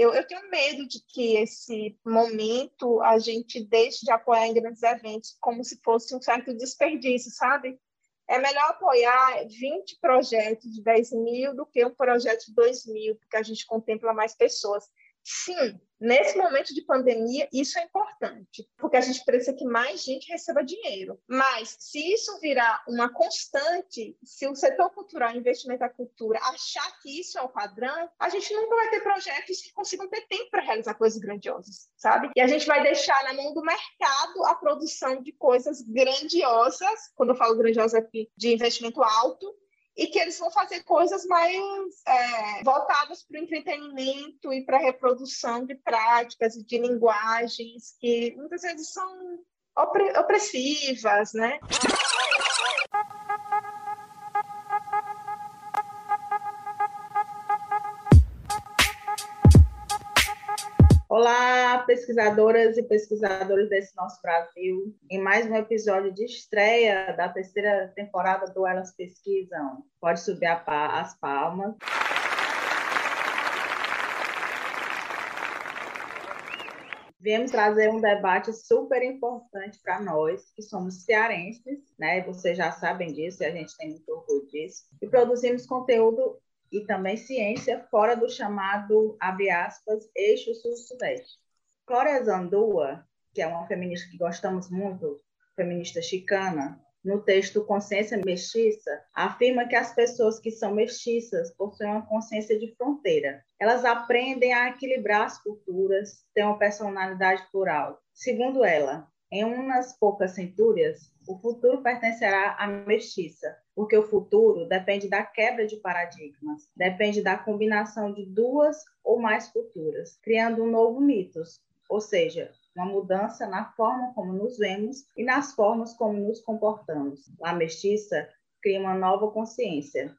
Eu, eu tenho medo de que esse momento a gente deixe de apoiar em grandes eventos como se fosse um certo desperdício, sabe? É melhor apoiar 20 projetos de 10 mil do que um projeto de 2 mil, porque a gente contempla mais pessoas. Sim, nesse momento de pandemia, isso é importante, porque a gente precisa que mais gente receba dinheiro. Mas, se isso virar uma constante, se o setor cultural, investimento da cultura, achar que isso é o padrão, a gente nunca vai ter projetos que consigam ter tempo para realizar coisas grandiosas, sabe? E a gente vai deixar na mão do mercado a produção de coisas grandiosas, quando eu falo grandiosa aqui, de investimento alto, e que eles vão fazer coisas mais é, voltadas para o entretenimento e para a reprodução de práticas e de linguagens que muitas vezes são opressivas, né? Olá, pesquisadoras e pesquisadores desse nosso Brasil, em mais um episódio de estreia da terceira temporada do Elas Pesquisam. Pode subir as palmas. Viemos trazer um debate super importante para nós, que somos cearenses, né? Vocês já sabem disso e a gente tem muito orgulho disso. E produzimos conteúdo e também ciência fora do chamado, abre aspas, eixo sul-sudeste. Clória Zandua, que é uma feminista que gostamos muito, feminista chicana, no texto Consciência Mestiça, afirma que as pessoas que são mestiças possuem uma consciência de fronteira. Elas aprendem a equilibrar as culturas, têm uma personalidade plural. Segundo ela, em umas poucas centúrias, o futuro pertencerá à mestiça, porque o futuro depende da quebra de paradigmas, depende da combinação de duas ou mais culturas, criando um novo mitos, ou seja, uma mudança na forma como nos vemos e nas formas como nos comportamos. A mestiça cria uma nova consciência.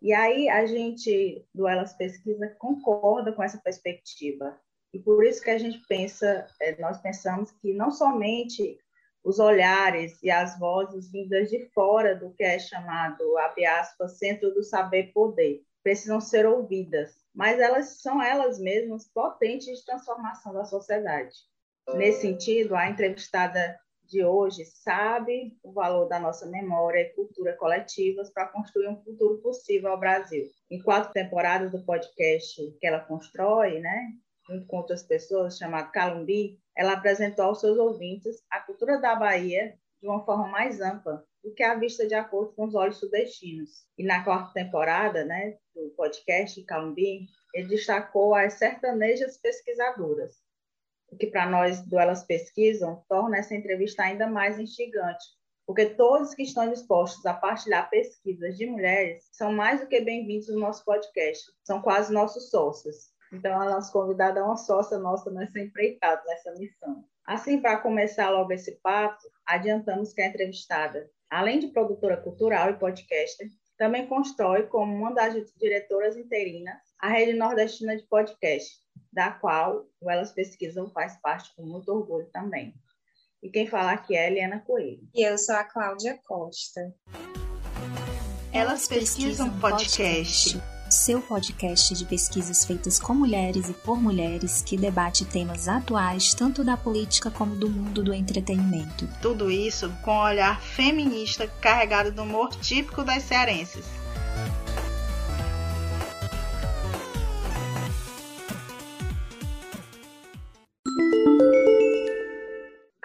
E aí a gente, do Elas Pesquisa, concorda com essa perspectiva. E por isso que a gente pensa, é, nós pensamos que não somente os olhares e as vozes vindas de fora do que é chamado, abre aspas, centro do saber-poder, precisam ser ouvidas, mas elas são elas mesmas potentes de transformação da sociedade. Nesse sentido, a entrevistada de hoje sabe o valor da nossa memória e cultura coletivas para construir um futuro possível ao Brasil. Em quatro temporadas do podcast que ela constrói, né, junto com outras pessoas, chamado Calumbi, ela apresentou aos seus ouvintes a cultura da Bahia de uma forma mais ampla do que a vista de acordo com os olhos sudestinos. E na quarta temporada né, do podcast Calumbi, ele destacou as sertanejas pesquisadoras, o que para nós do Elas Pesquisam torna essa entrevista ainda mais instigante, porque todos que estão dispostos a partilhar pesquisas de mulheres são mais do que bem-vindos no nosso podcast, são quase nossos sócios. Então, a nossa convidada é uma sócia nossa nessa empreitada, nessa missão. Assim, para começar logo esse papo, adiantamos que a entrevistada, além de produtora cultural e podcaster, também constrói como uma das diretoras interinas a Rede Nordestina de Podcast, da qual o Elas Pesquisam faz parte com muito orgulho também. E quem fala aqui é a Eliana Coelho. E eu sou a Cláudia Costa. Elas Pesquisam Podcast seu podcast de pesquisas feitas com mulheres e por mulheres que debate temas atuais tanto da política como do mundo do entretenimento. Tudo isso com um olhar feminista carregado do humor típico das cearenses.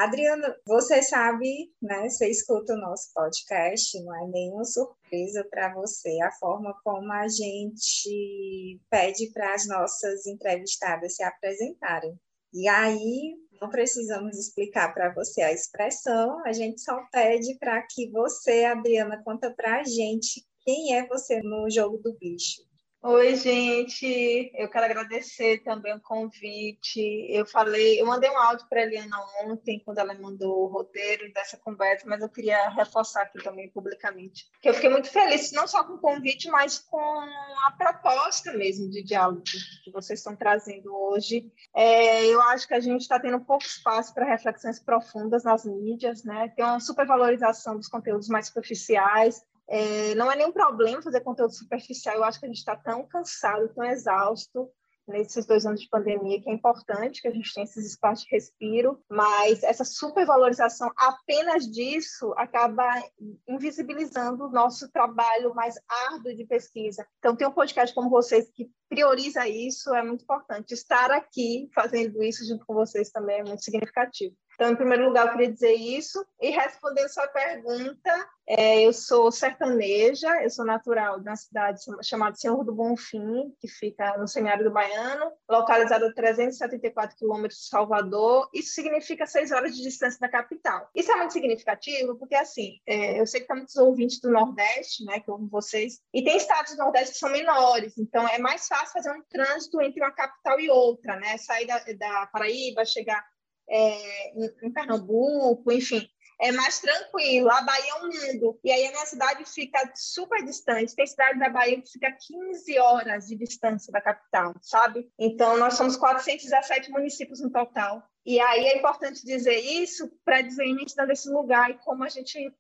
Adriana, você sabe, né? Você escuta o nosso podcast, não é nenhuma surpresa para você a forma como a gente pede para as nossas entrevistadas se apresentarem. E aí, não precisamos explicar para você a expressão, a gente só pede para que você, Adriana, conta para a gente quem é você no jogo do bicho. Oi, gente. Eu quero agradecer também o convite. Eu falei, eu mandei um áudio para a Eliana ontem, quando ela mandou o roteiro dessa conversa, mas eu queria reforçar aqui também publicamente. Que eu fiquei muito feliz, não só com o convite, mas com a proposta mesmo de diálogo que vocês estão trazendo hoje. É, eu acho que a gente está tendo pouco espaço para reflexões profundas nas mídias, né? Tem uma supervalorização dos conteúdos mais superficiais, é, não é nenhum problema fazer conteúdo superficial, eu acho que a gente está tão cansado, tão exausto, nesses dois anos de pandemia, que é importante que a gente tenha esses espaços de respiro, mas essa supervalorização apenas disso acaba invisibilizando o nosso trabalho mais árduo de pesquisa. Então, ter um podcast como vocês que prioriza isso é muito importante. Estar aqui fazendo isso junto com vocês também é muito significativo. Então, em primeiro lugar, eu queria dizer isso. E respondendo sua pergunta, é, eu sou sertaneja, eu sou natural de uma cidade chamada Senhor do Bonfim, que fica no semiárido baiano, localizada a 374 quilômetros de Salvador. Isso significa seis horas de distância da capital. Isso é muito significativo porque, assim, é, eu sei que tem muitos ouvintes do Nordeste, né, que ouvem vocês, e tem estados do Nordeste que são menores, então é mais fácil fazer um trânsito entre uma capital e outra, né? Sair da, da Paraíba, chegar é, em, em Pernambuco, enfim, é mais tranquilo. A Bahia é um mundo. E aí a minha cidade fica super distante. Tem cidade da Bahia que fica 15 horas de distância da capital, sabe? Então, nós somos 417 municípios no total. E aí é importante dizer isso para dizer a desse lugar e como a gente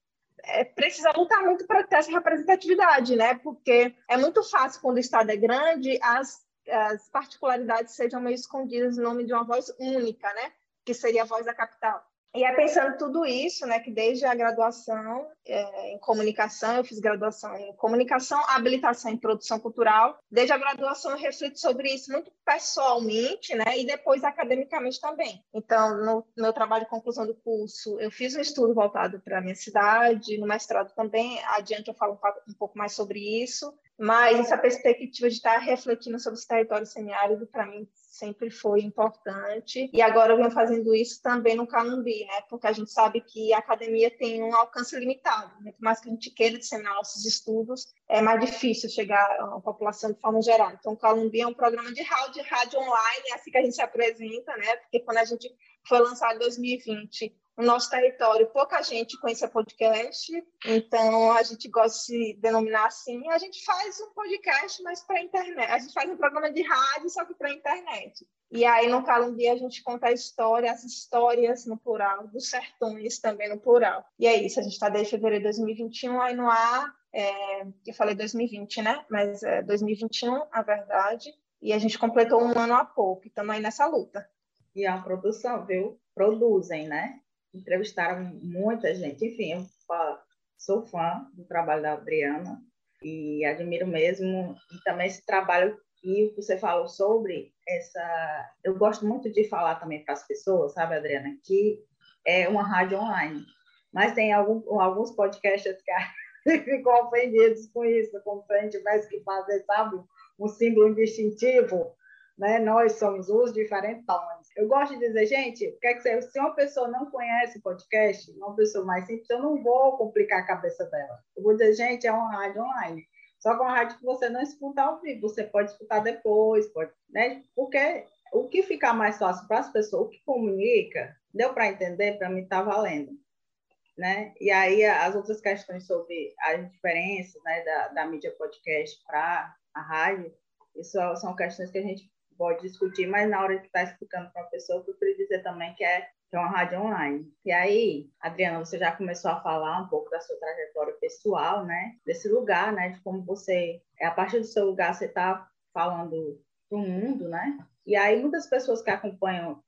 é, precisa lutar muito para ter essa representatividade, né? Porque é muito fácil, quando o Estado é grande, as, as particularidades sejam meio escondidas em nome de uma voz única, né? Que seria a voz da capital. E é pensando tudo isso, né, que desde a graduação é, em comunicação, eu fiz graduação em comunicação, habilitação em produção cultural. Desde a graduação eu reflito sobre isso muito pessoalmente, né, e depois academicamente também. Então, no meu trabalho de conclusão do curso, eu fiz um estudo voltado para a minha cidade, no mestrado também, adiante eu falo um pouco mais sobre isso. Mas essa perspectiva de estar refletindo sobre esse território semiárido, para mim, sempre foi importante. E agora eu venho fazendo isso também no Calumbi, né? Porque a gente sabe que a academia tem um alcance limitado. Muito mais que a gente queira disseminar nossos estudos, é mais difícil chegar à população de forma geral. Então, o Calumbi é um programa de rádio, rádio online, é assim que a gente se apresenta, né? Porque quando a gente foi lançado em 2020, no nosso território pouca gente conhecia podcast, então a gente gosta de se denominar assim. A gente faz um podcast, mas para internet. A gente faz um programa de rádio, só que para internet. E aí no Calumbi a gente conta a história, as histórias no plural, dos sertões também no plural. E é isso, a gente está desde fevereiro de 2021 aí no ar. É, eu falei 2020, né? Mas é 2021, a verdade. E a gente completou um ano há pouco, estamos aí nessa luta. E a produção, viu? Produzem, né? Entrevistaram muita gente. Enfim, eu sou fã do trabalho da Adriana e admiro mesmo e também esse trabalho que você falou sobre essa. Eu gosto muito de falar também para as pessoas, sabe, Adriana, que é uma rádio online. Mas tem algum, alguns podcasts que ficam ofendidos com isso, a gente tivesse que fazer, sabe, um símbolo distintivo né? Nós somos os diferentões. Eu gosto de dizer, gente, quer que se uma pessoa não conhece podcast, uma pessoa mais simples, eu não vou complicar a cabeça dela. Eu vou dizer, gente, é uma rádio online. Só que é uma rádio que você não escuta ao vivo, você pode escutar depois, pode, né? Porque o que fica mais fácil para as pessoas, o que comunica, deu para entender, para mim está valendo. Né? E aí as outras questões sobre as diferenças né, da, da mídia podcast para a rádio, isso são questões que a gente pode discutir, mas na hora que está explicando para a pessoa, eu queria dizer também que é, é uma rádio online. E aí, Adriana, você já começou a falar um pouco da sua trajetória pessoal, né? Desse lugar, né? De como você, é a partir do seu lugar, você está falando para o mundo, né? E aí, muitas pessoas que acompanham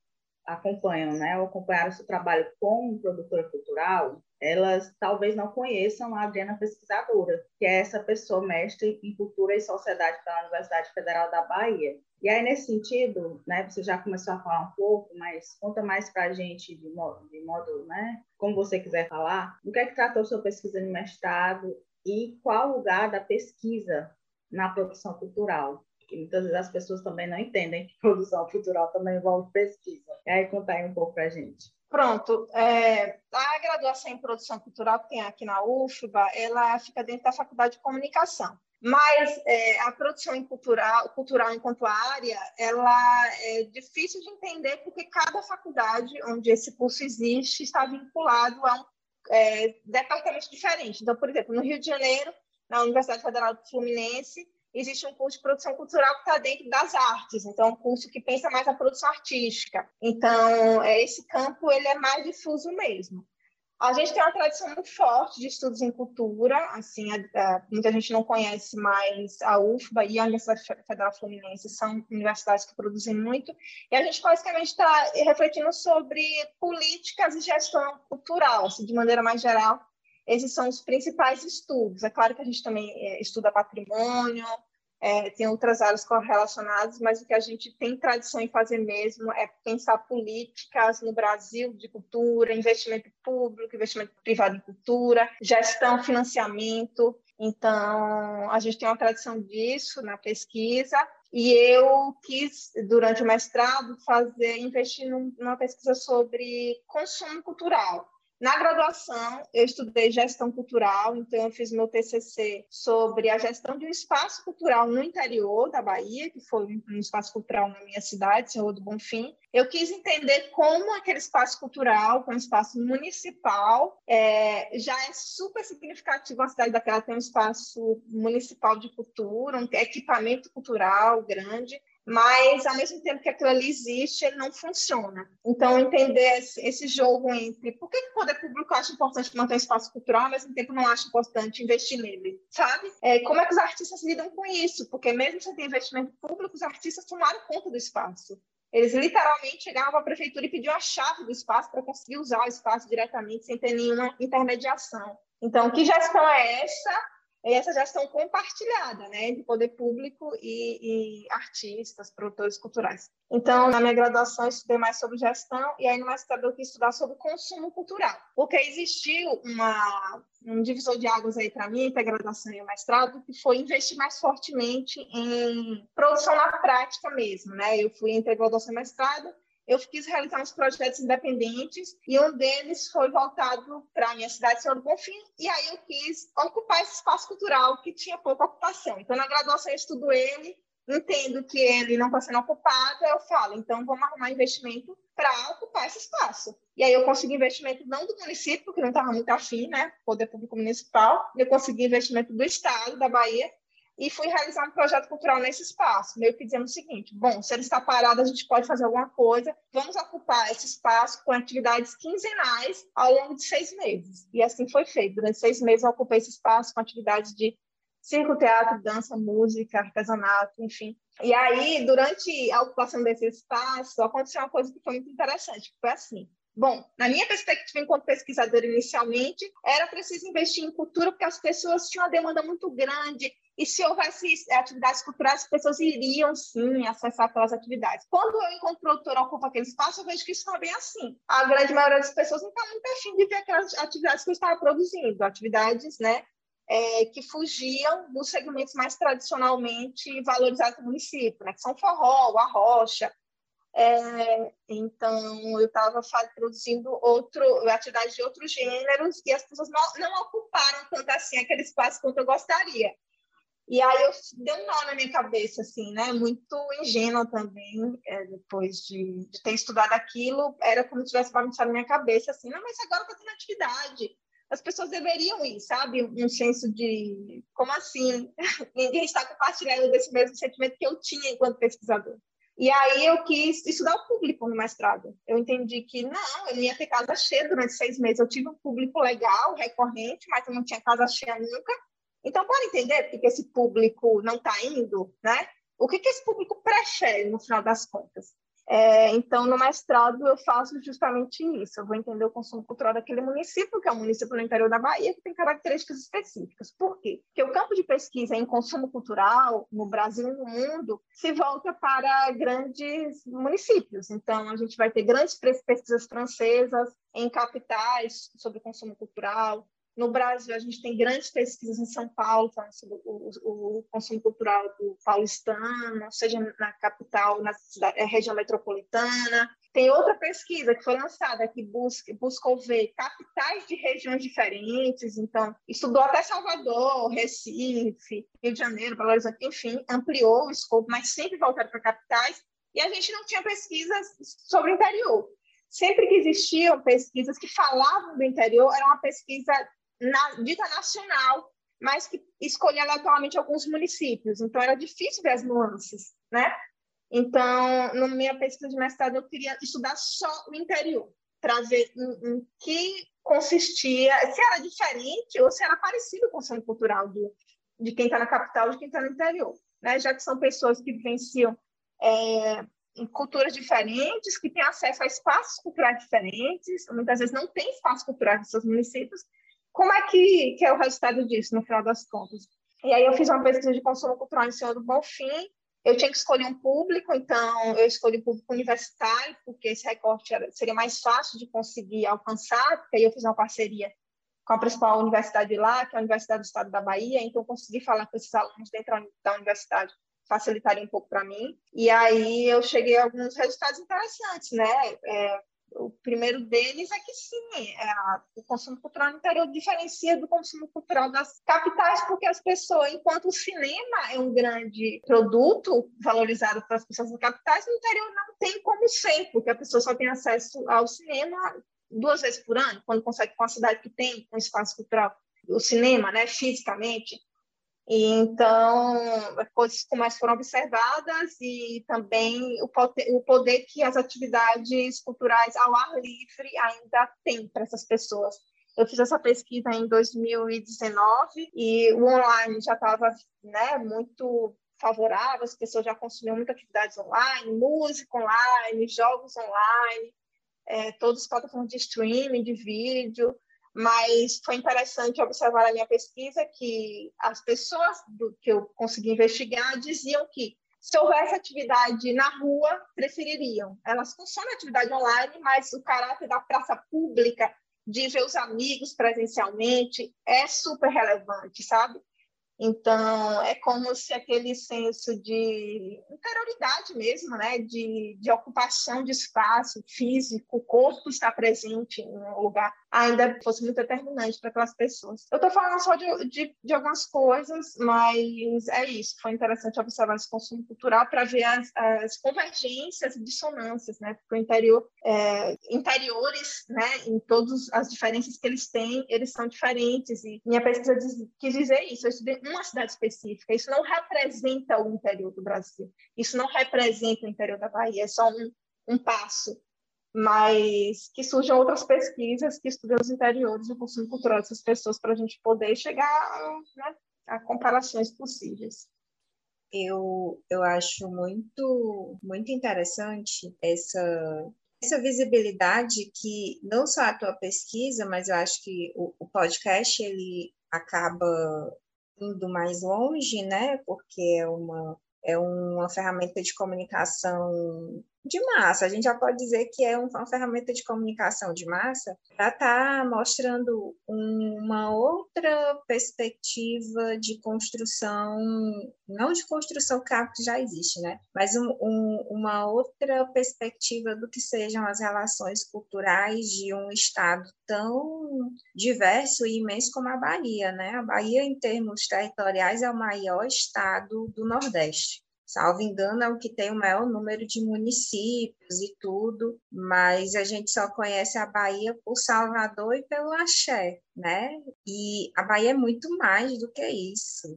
acompanham, né, ou acompanharam seu trabalho como produtora cultural, elas talvez não conheçam a Adriana Pesquisadora, que é essa pessoa mestre em cultura e sociedade pela Universidade Federal da Bahia. E aí, nesse sentido, né, você já começou a falar um pouco, mas conta mais para a gente, de modo, de modo, né, como você quiser falar, do que é que tratou sua pesquisa de mestrado e qual o lugar da pesquisa na produção cultural que muitas vezes as pessoas também não entendem que produção cultural também envolve pesquisa. E aí, conta aí um pouco para a gente. Pronto. É, a graduação em produção cultural que tem aqui na UFBA, ela fica dentro da Faculdade de Comunicação. Mas é, a produção em cultural, cultural enquanto área, ela é difícil de entender porque cada faculdade onde esse curso existe está vinculado a um é, departamento diferente. Então, por exemplo, no Rio de Janeiro, na Universidade Federal do Fluminense, existe um curso de produção cultural que está dentro das artes, então é um curso que pensa mais a produção artística. Então, é, esse campo ele é mais difuso mesmo. A gente tem uma tradição muito forte de estudos em cultura, assim, a, a, muita gente não conhece, mas a UFBA e a Universidade Federal Fluminense são universidades que produzem muito, e a gente basicamente está refletindo sobre políticas e gestão cultural, assim, de maneira mais geral. Esses são os principais estudos. É claro que a gente também é, estuda patrimônio, é, tem outras áreas correlacionadas, mas o que a gente tem tradição em fazer mesmo é pensar políticas no Brasil de cultura, investimento público, investimento privado em cultura, gestão, financiamento. Então, a gente tem uma tradição disso na pesquisa. E eu quis, durante o mestrado, fazer investir numa pesquisa sobre consumo cultural. Na graduação, eu estudei gestão cultural, então eu fiz meu TCC sobre a gestão de um espaço cultural no interior da Bahia, que foi um espaço cultural na minha cidade, Senhor do Bonfim. Eu quis entender como aquele espaço cultural, como espaço municipal, é, já é super significativo a cidade daquela ter um espaço municipal de cultura, um equipamento cultural grande, mas ao mesmo tempo que aquilo ali existe, ele não funciona. Então, entender esse, jogo entre por que o poder público acha importante manter o espaço cultural, ao mesmo tempo não acha importante investir nele, sabe? É, como é que os artistas lidam com isso? Porque mesmo sem ter investimento público, os artistas tomaram conta do espaço. Eles literalmente chegavam à prefeitura e pediam a chave do espaço para conseguir usar o espaço diretamente, sem ter nenhuma intermediação. Então, que gestão é essa? Essa gestão compartilhada, né, entre poder público e, e, artistas, produtores culturais. Então, na minha graduação, eu estudei mais sobre gestão e aí no mestrado eu quis estudar sobre consumo cultural, porque existiu uma, um divisor de águas aí para mim, entre a graduação e o mestrado, que foi investir mais fortemente em produção na prática mesmo, né? Eu fui entre graduação e mestrado eu quis realizar uns projetos independentes e um deles foi voltado para a minha cidade, Senhor do Bonfim, e aí eu quis ocupar esse espaço cultural que tinha pouca ocupação. Então, na graduação, eu estudo ele, entendo que ele não está sendo ocupado, eu falo, então vamos arrumar investimento para ocupar esse espaço. E aí eu consegui investimento não do município, porque não estava muito afim, né, poder público municipal, eu consegui investimento do Estado, da Bahia, e fui realizar um projeto cultural nesse espaço, meio que dizendo o seguinte: bom, se ele está parado, a gente pode fazer alguma coisa, vamos ocupar esse espaço com atividades quinzenais ao longo de seis meses. E assim foi feito. Durante seis meses, eu ocupei esse espaço com atividades de circo, teatro, dança, música, artesanato, enfim. E aí, durante a ocupação desse espaço, aconteceu uma coisa que foi muito interessante, que foi assim. Bom, na minha perspectiva, enquanto pesquisadora inicialmente, era preciso investir em cultura porque as pessoas tinham uma demanda muito grande e se houvesse atividades culturais, as pessoas iriam sim acessar aquelas atividades. Quando eu encontro produtora ocupa aquele espaço, eu vejo que isso não é bem assim. A grande maioria das pessoas não está muito afim de ver aquelas atividades que eu estava produzindo, atividades né, é, que fugiam dos segmentos mais tradicionalmente valorizados do município, né, que são forró, a rocha, é, então, eu estava produzindo outro, atividades de outros gêneros e as pessoas não, não ocuparam tanto assim aquele espaço quanto eu gostaria. E aí eu deu um nó na minha cabeça, assim, né? Muito ingênua também, é, depois de, de, ter estudado aquilo, era como se tivesse bagunçado na minha cabeça, assim, não, mas agora está tendo atividade. As pessoas deveriam ir, sabe? Um senso de, como assim? Ninguém está compartilhando desse mesmo sentimento que eu tinha enquanto pesquisador. E aí eu quis estudar o público no mestrado. Eu entendi que não, eu ia ter casa cheia durante seis meses. Eu tive um público legal, recorrente, mas eu não tinha casa cheia nunca. Então, pode entender por que esse público não está indo, né? O que, que esse público prefere, no final das contas? É, então, no mestrado, eu faço justamente isso. Eu vou entender o consumo cultural daquele município, que é um município no interior da Bahia, que tem características específicas. Por quê? Porque o campo de pesquisa em consumo cultural, no Brasil e no mundo, se volta para grandes municípios. Então, a gente vai ter grandes pesquisas francesas em capitais sobre consumo cultural, no Brasil, a gente tem grandes pesquisas em São Paulo, falando sobre o, o, consumo cultural do paulistano, seja na capital, na cidade, é, região metropolitana. Tem outra pesquisa que foi lançada que busca, buscou ver capitais de regiões diferentes, então estudou até Salvador, Recife, Rio de Janeiro, Belo Horizonte, enfim, ampliou o escopo, mas sempre voltado para capitais, e a gente não tinha pesquisas sobre o interior sempre que existiam pesquisas que falavam do interior, era uma pesquisa na, dita nacional, mas que escolhia aleatoriamente alguns municípios. Então, era difícil ver as nuances, né? Então, na minha pesquisa de mestrado, eu queria estudar só o interior. para ver em, em, que consistia, se era diferente ou se era parecido com o consumo cultural do, de quem está na capital de quem está no interior, né? já que são pessoas que vivenciam é, culturas diferentes, que têm acesso a espaços culturais diferentes, muitas vezes não tem espaço cultural nos seus municípios, como é que, que é o resultado disso, no final das contas? E aí eu fiz uma pesquisa de consumo cultural em Senhor do Bonfim, eu tinha que escolher um público, então eu escolhi o público universitário, porque esse recorte era, seria mais fácil de conseguir alcançar, porque aí eu fiz uma parceria com a principal universidade lá, que é a Universidade do Estado da Bahia, então eu consegui falar com esses alunos dentro da universidade, facilitaria um pouco para mim. E aí eu cheguei a alguns resultados interessantes, né? É, o primeiro deles é que sim, é o consumo cultural no interior diferencia do consumo cultural das capitais, porque as pessoas, enquanto o cinema é um grande produto valorizado para as pessoas das capitais, no interior não tem como ser, porque a pessoa só tem acesso ao cinema duas vezes por ano, quando consegue com a cidade que tem um espaço cultural, o cinema, né, fisicamente. E, então, coisas como essas foram observadas e também o poder, o poder que as atividades culturais ao ar livre ainda têm para essas pessoas. Eu fiz essa pesquisa em 2019 e o online já estava né, muito favorável, as pessoas já consumiam muitas atividades online, música online, jogos online, é, todas as plataformas de streaming, de vídeo, mas foi interessante observar na minha pesquisa que as pessoas do, que eu consegui investigar diziam que se houvesse atividade na rua, prefeririam. Elas consomem atividade online, mas o caráter da praça pública, de ver os amigos presencialmente, é super relevante, sabe? Então, é como se aquele senso de interioridade mesmo, né? de, de ocupação de espaço físico, o corpo estar presente em um lugar, ainda fosse muito determinante para aquelas pessoas. Eu estou falando só de, de, de, algumas coisas, mas é isso. Foi interessante observar esse consumo cultural para ver as, as, convergências e dissonâncias, né? porque o interior, é, interiores, né? em todas as diferenças que eles têm, eles são diferentes. E minha pesquisa diz, quis dizer isso. Eu estudei uma cidade específica. Isso não representa o interior do Brasil. Isso não representa o interior da Bahia. É só um, um passo. Mas que surjam outras pesquisas que estudem os interiores e o consumo cultural dessas pessoas para a gente poder chegar né, a comparações possíveis. Eu, eu acho muito, muito interessante essa, essa visibilidade que não só a tua pesquisa, mas eu acho que o, o podcast ele acaba indo mais longe, né? Porque é uma, é uma ferramenta de comunicação de massa. A gente já pode dizer que é uma ferramenta de comunicação de massa para estar tá mostrando uma outra perspectiva de construção, não de construção que já existe, né? Mas um, um, uma outra perspectiva do que sejam as relações culturais de um estado tão diverso e imenso como a Bahia, né? A Bahia, em termos territoriais, é o maior estado do Nordeste salvo engano, é o que tem o maior número de municípios e tudo, mas a gente só conhece a Bahia por Salvador e pelo Axé, né? E a Bahia é muito mais do que isso.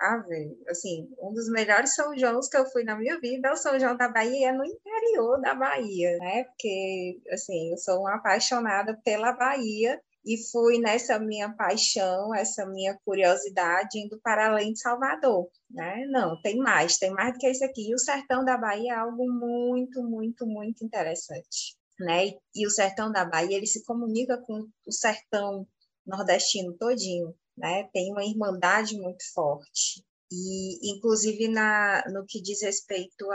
Ah, velho, assim, um dos melhores São Joãos que eu fui na minha vida é o São João da Bahia, é no interior da Bahia, né? Porque, assim, eu sou uma apaixonada pela Bahia e fui nessa minha paixão, essa minha curiosidade indo para além de Salvador, né? Não, tem mais, tem mais do que isso aqui. E o sertão da Bahia é algo muito, muito, muito interessante, né? E o sertão da Bahia, ele se comunica com o sertão nordestino todinho, né? Tem uma irmandade muito forte. E, inclusive, na, no que diz respeito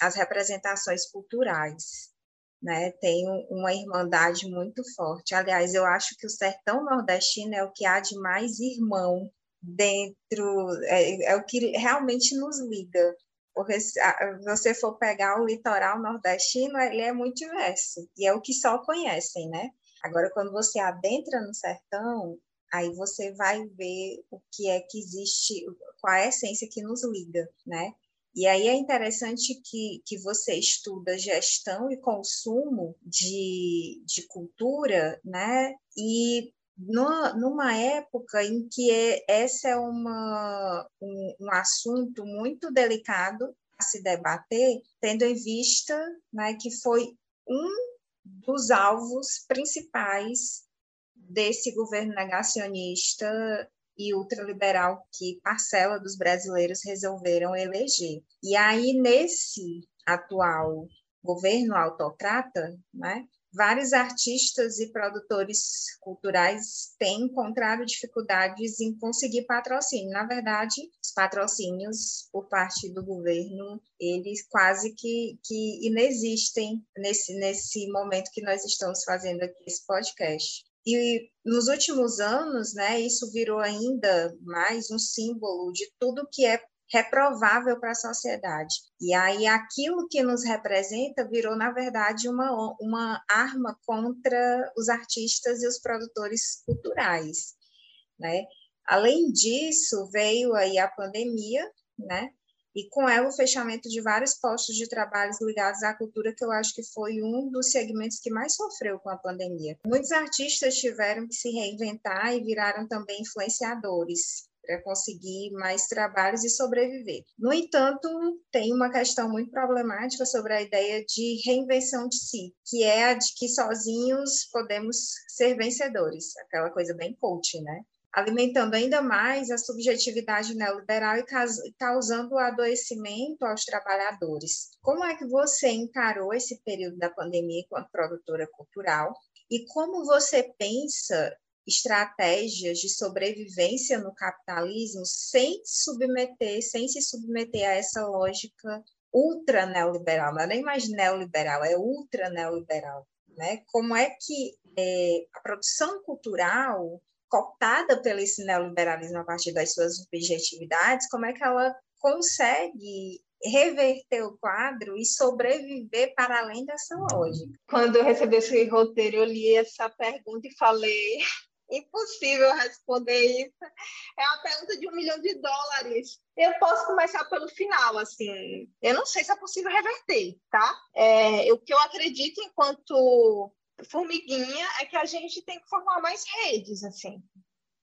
às representações culturais, né? Tem uma irmandade muito forte. Aliás, eu acho que o sertão nordestino é o que há de mais irmão dentro, é, é o que realmente nos liga. Porque se você for pegar o litoral nordestino, ele é muito diverso, e é o que só conhecem, né? Agora, quando você adentra no sertão, aí você vai ver o que é que existe, qual é a essência que nos liga, né? E aí é interessante que, que você estuda gestão e consumo de, de cultura, né? E no, numa época em que é, esse é uma, um, um assunto muito delicado a se debater, tendo em vista né, que foi um dos alvos principais desse governo negacionista e ultraliberal que parcela dos brasileiros resolveram eleger. E aí, nesse atual governo autocrata, né, vários artistas e produtores culturais têm encontrado dificuldades em conseguir patrocínio. Na verdade, os patrocínios por parte do governo, eles quase que, que inexistem nesse, nesse momento que nós estamos fazendo aqui esse podcast. E nos últimos anos, né, isso virou ainda mais um símbolo de tudo que é reprovável para a sociedade. E aí aquilo que nos representa virou, na verdade, uma, uma arma contra os artistas e os produtores culturais, né? Além disso, veio aí a pandemia, né? E com ela o fechamento de vários postos de trabalho ligados à cultura, que eu acho que foi um dos segmentos que mais sofreu com a pandemia. Muitos artistas tiveram que se reinventar e viraram também influenciadores para conseguir mais trabalhos e sobreviver. No entanto, tem uma questão muito problemática sobre a ideia de reinvenção de si, que é a de que sozinhos podemos ser vencedores, aquela coisa bem coach, né? Alimentando ainda mais a subjetividade neoliberal e causando adoecimento aos trabalhadores. Como é que você encarou esse período da pandemia enquanto produtora cultural? E como você pensa estratégias de sobrevivência no capitalismo sem submeter, sem se submeter a essa lógica ultra neoliberal, não é nem mais neoliberal, é ultra neoliberal, né? Como é que é, a produção cultural cooptada pelo esse neoliberalismo a partir das suas objetividades, como é que ela consegue reverter o quadro e sobreviver para além dessa lógica. Quando eu recebi esse roteiro, eu li essa pergunta e falei: impossível responder isso. É uma pergunta de um milhão de dólares. Eu posso começar pelo final, assim. Eu não sei se é possível reverter, tá? É, o que eu acredito enquanto formiguinha é que a gente tem que formar mais redes, assim.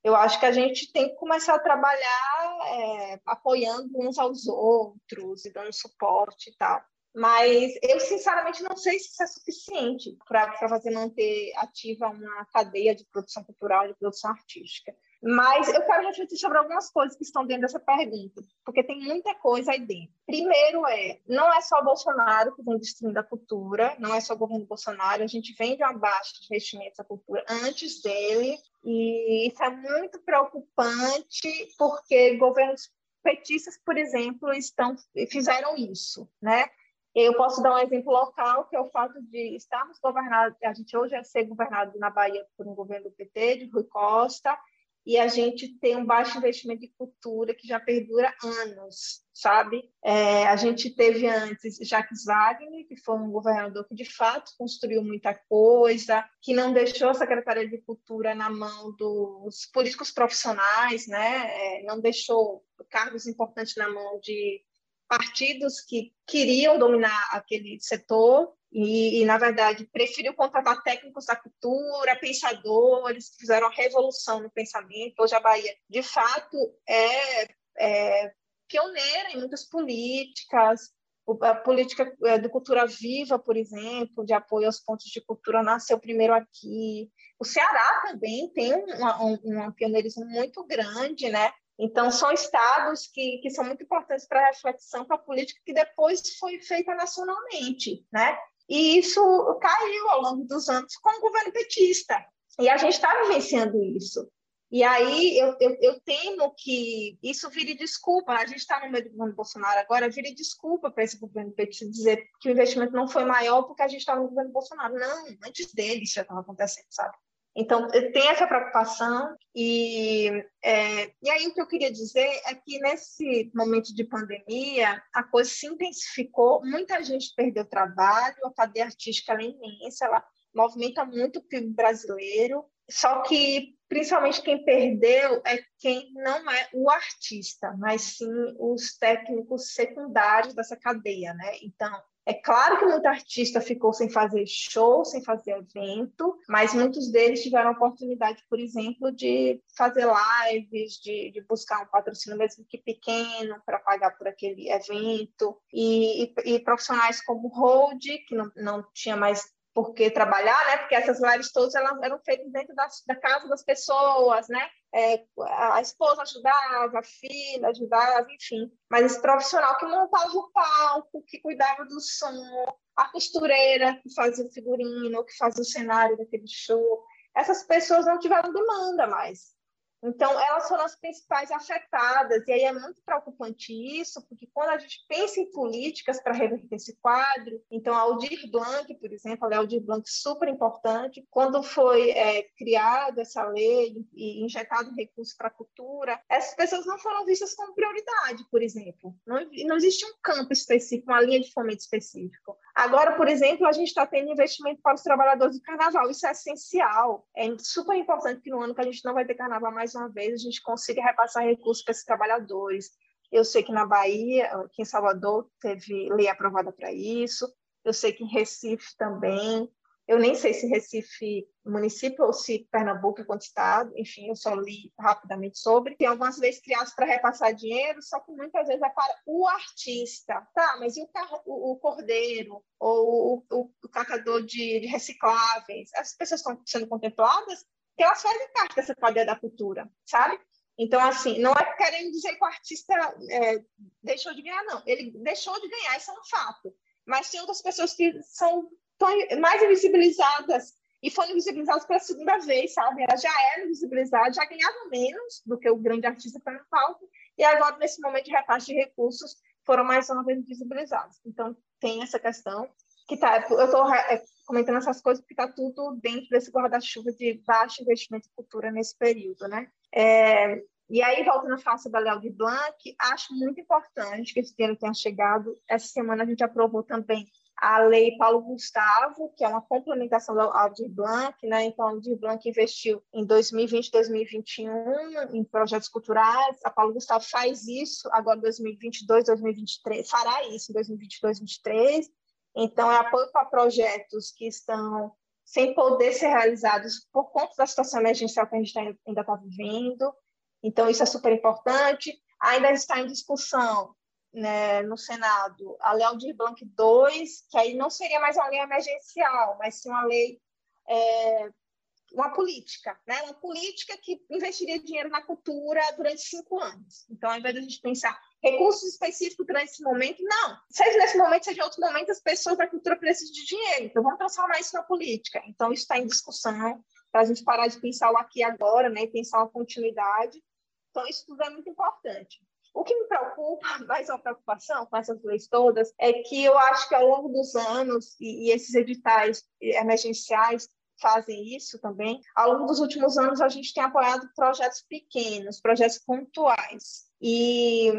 Eu acho que a gente tem que começar a trabalhar é, apoiando uns aos outros e dando suporte e tal. Mas eu, sinceramente, não sei se isso é suficiente para fazer manter ativa uma cadeia de produção cultural, de produção artística. Mas eu quero refletir sobre algumas coisas que estão dentro dessa pergunta, porque tem muita coisa aí dentro. Primeiro é, não é só Bolsonaro que vem destruindo a cultura, não é só o governo Bolsonaro, a gente vem de uma baixa de investimentos na cultura antes dele, e isso é muito preocupante, porque governos petistas, por exemplo, estão fizeram isso, né? Eu posso dar um exemplo local, que é o fato de estarmos governados, a gente hoje é ser governado na Bahia por um governo do PT, de Rui Costa, e a gente tem um baixo investimento de cultura que já perdura anos, sabe? É, a gente teve antes Jacques Wagner, que foi um governador que de fato construiu muita coisa, que não deixou a Secretaria de Cultura na mão dos políticos profissionais, né? É, não deixou cargos importantes na mão de partidos que queriam dominar aquele setor e, e, na verdade, preferiu contratar técnicos da cultura, pensadores que fizeram a revolução no pensamento. Hoje a Bahia, de fato, é, é pioneira em muitas políticas. A política é, do Cultura Viva, por exemplo, de apoio aos pontos de cultura, nasceu primeiro aqui. O Ceará também tem um, um, um pioneirismo muito grande, né? Então, são estados que, que são muito importantes para a reflexão para a política que depois foi feita nacionalmente, né? E isso caiu ao longo dos anos com o governo petista. E a gente está vivenciando isso. E aí eu, eu, eu, temo que isso vire desculpa. A gente está no meio do governo Bolsonaro agora, vire desculpa para esse governo petista dizer que o investimento não foi maior porque a gente está no governo Bolsonaro. Não, antes dele isso já estava acontecendo, sabe? Então, tem essa preocupação, e, é, e aí o que eu queria dizer é que nesse momento de pandemia, a coisa se intensificou, muita gente perdeu trabalho, a cadeia artística é imensa, ela movimenta muito o PIB brasileiro, só que principalmente quem perdeu é quem não é o artista, mas sim os técnicos secundários dessa cadeia, né? Então, é claro que muito artista ficou sem fazer show, sem fazer evento, mas muitos deles tiveram a oportunidade, por exemplo, de fazer lives, de, de buscar um patrocínio mesmo que pequeno para pagar por aquele evento. E, e, e profissionais como Hold, que não, não tinha mais porque trabalhar, né? Porque essas lives todas elas eram feitas dentro da, da casa das pessoas, né? É, a esposa ajudava, a filha ajudava, enfim. Mas esse profissional que montava o palco, que cuidava do som, a costureira que fazia o figurino, que fazia o cenário daquele show, essas pessoas não tiveram demanda mais. Então, elas foram as principais afetadas, e aí é muito preocupante isso, porque quando a gente pensa em políticas para reverter esse quadro, então a Aldir Blanc, por exemplo, a Lei Aldir Blanc super importante, quando foi é, criada essa lei e injetado recursos para a cultura, essas pessoas não foram vistas como prioridade, por exemplo. Não, não existe um campo específico, uma linha de fomento específico. Agora, por exemplo, a gente está tendo investimento para os trabalhadores do carnaval, isso é essencial, é super importante que no ano que a gente não vai ter carnaval mais uma vez, a gente consiga repassar recursos para esses trabalhadores. Eu sei que na Bahia, aqui em Salvador, teve lei aprovada para isso. Eu sei que em Recife também. Eu nem sei se Recife município ou se Pernambuco é estado, enfim, eu só li rapidamente sobre. Tem algumas leis criadas para repassar dinheiro, só que muitas vezes é para o artista. Tá, mas e o, o, o cordeiro ou o, o catador de, de recicláveis? Essas pessoas estão sendo contempladas? que elas fazem parte dessa cadeia da cultura, sabe? Então, assim, não é querendo dizer que o artista é, deixou de ganhar, não. Ele deixou de ganhar, isso é um fato. Mas tem outras pessoas que são mais invisibilizadas e foram invisibilizadas pela segunda vez, sabe? Elas já eram invisibilizadas, já ganhavam menos do que o grande artista que está no palco, e agora, nesse momento de repasse de recursos, foram mais uma vez invisibilizadas. Então, tem essa questão que tá, eu estou é, comentando essas coisas porque está tudo dentro desse guarda-chuva de baixo investimento em cultura nesse período, né? É, e aí, voltando a falar sobre a Léo de Blanc, acho muito importante que esse dinheiro tenha chegado. Essa semana a gente aprovou também a Lei Paulo Gustavo, que é uma complementação da Aldir Blanc, né? Então, a Aldir Blanc investiu em 2020, 2021 em projetos culturais. A Paulo Gustavo faz isso agora em 2022, 2023, fará isso em 2022, 2023. Então, é apoio para projetos que estão sem poder ser realizados por conta da situação emergencial que a gente tá, ainda está vivendo. Então, isso é super importante. Ainda está em discussão né, no Senado a Lei Aldir Blanc II, que aí não seria mais uma lei emergencial, mas sim uma lei, é, uma política, né? uma política que investiria dinheiro na cultura durante cinco anos. Então, ao invés de a gente pensar recursos específicos para esse momento, não. Seja nesse momento, seja em outro momento, as pessoas da cultura precisam de dinheiro. Então, vamos transformar isso na política. Então, isso está em discussão, para a gente parar de pensar o aqui e agora, né, e pensar uma continuidade. Então, isso tudo é muito importante. Preocupa, mais uma preocupação com essas leis todas, é que eu acho que ao longo dos anos, e, e esses editais emergenciais fazem isso também, ao longo dos últimos anos a gente tem apoiado projetos pequenos, projetos pontuais. E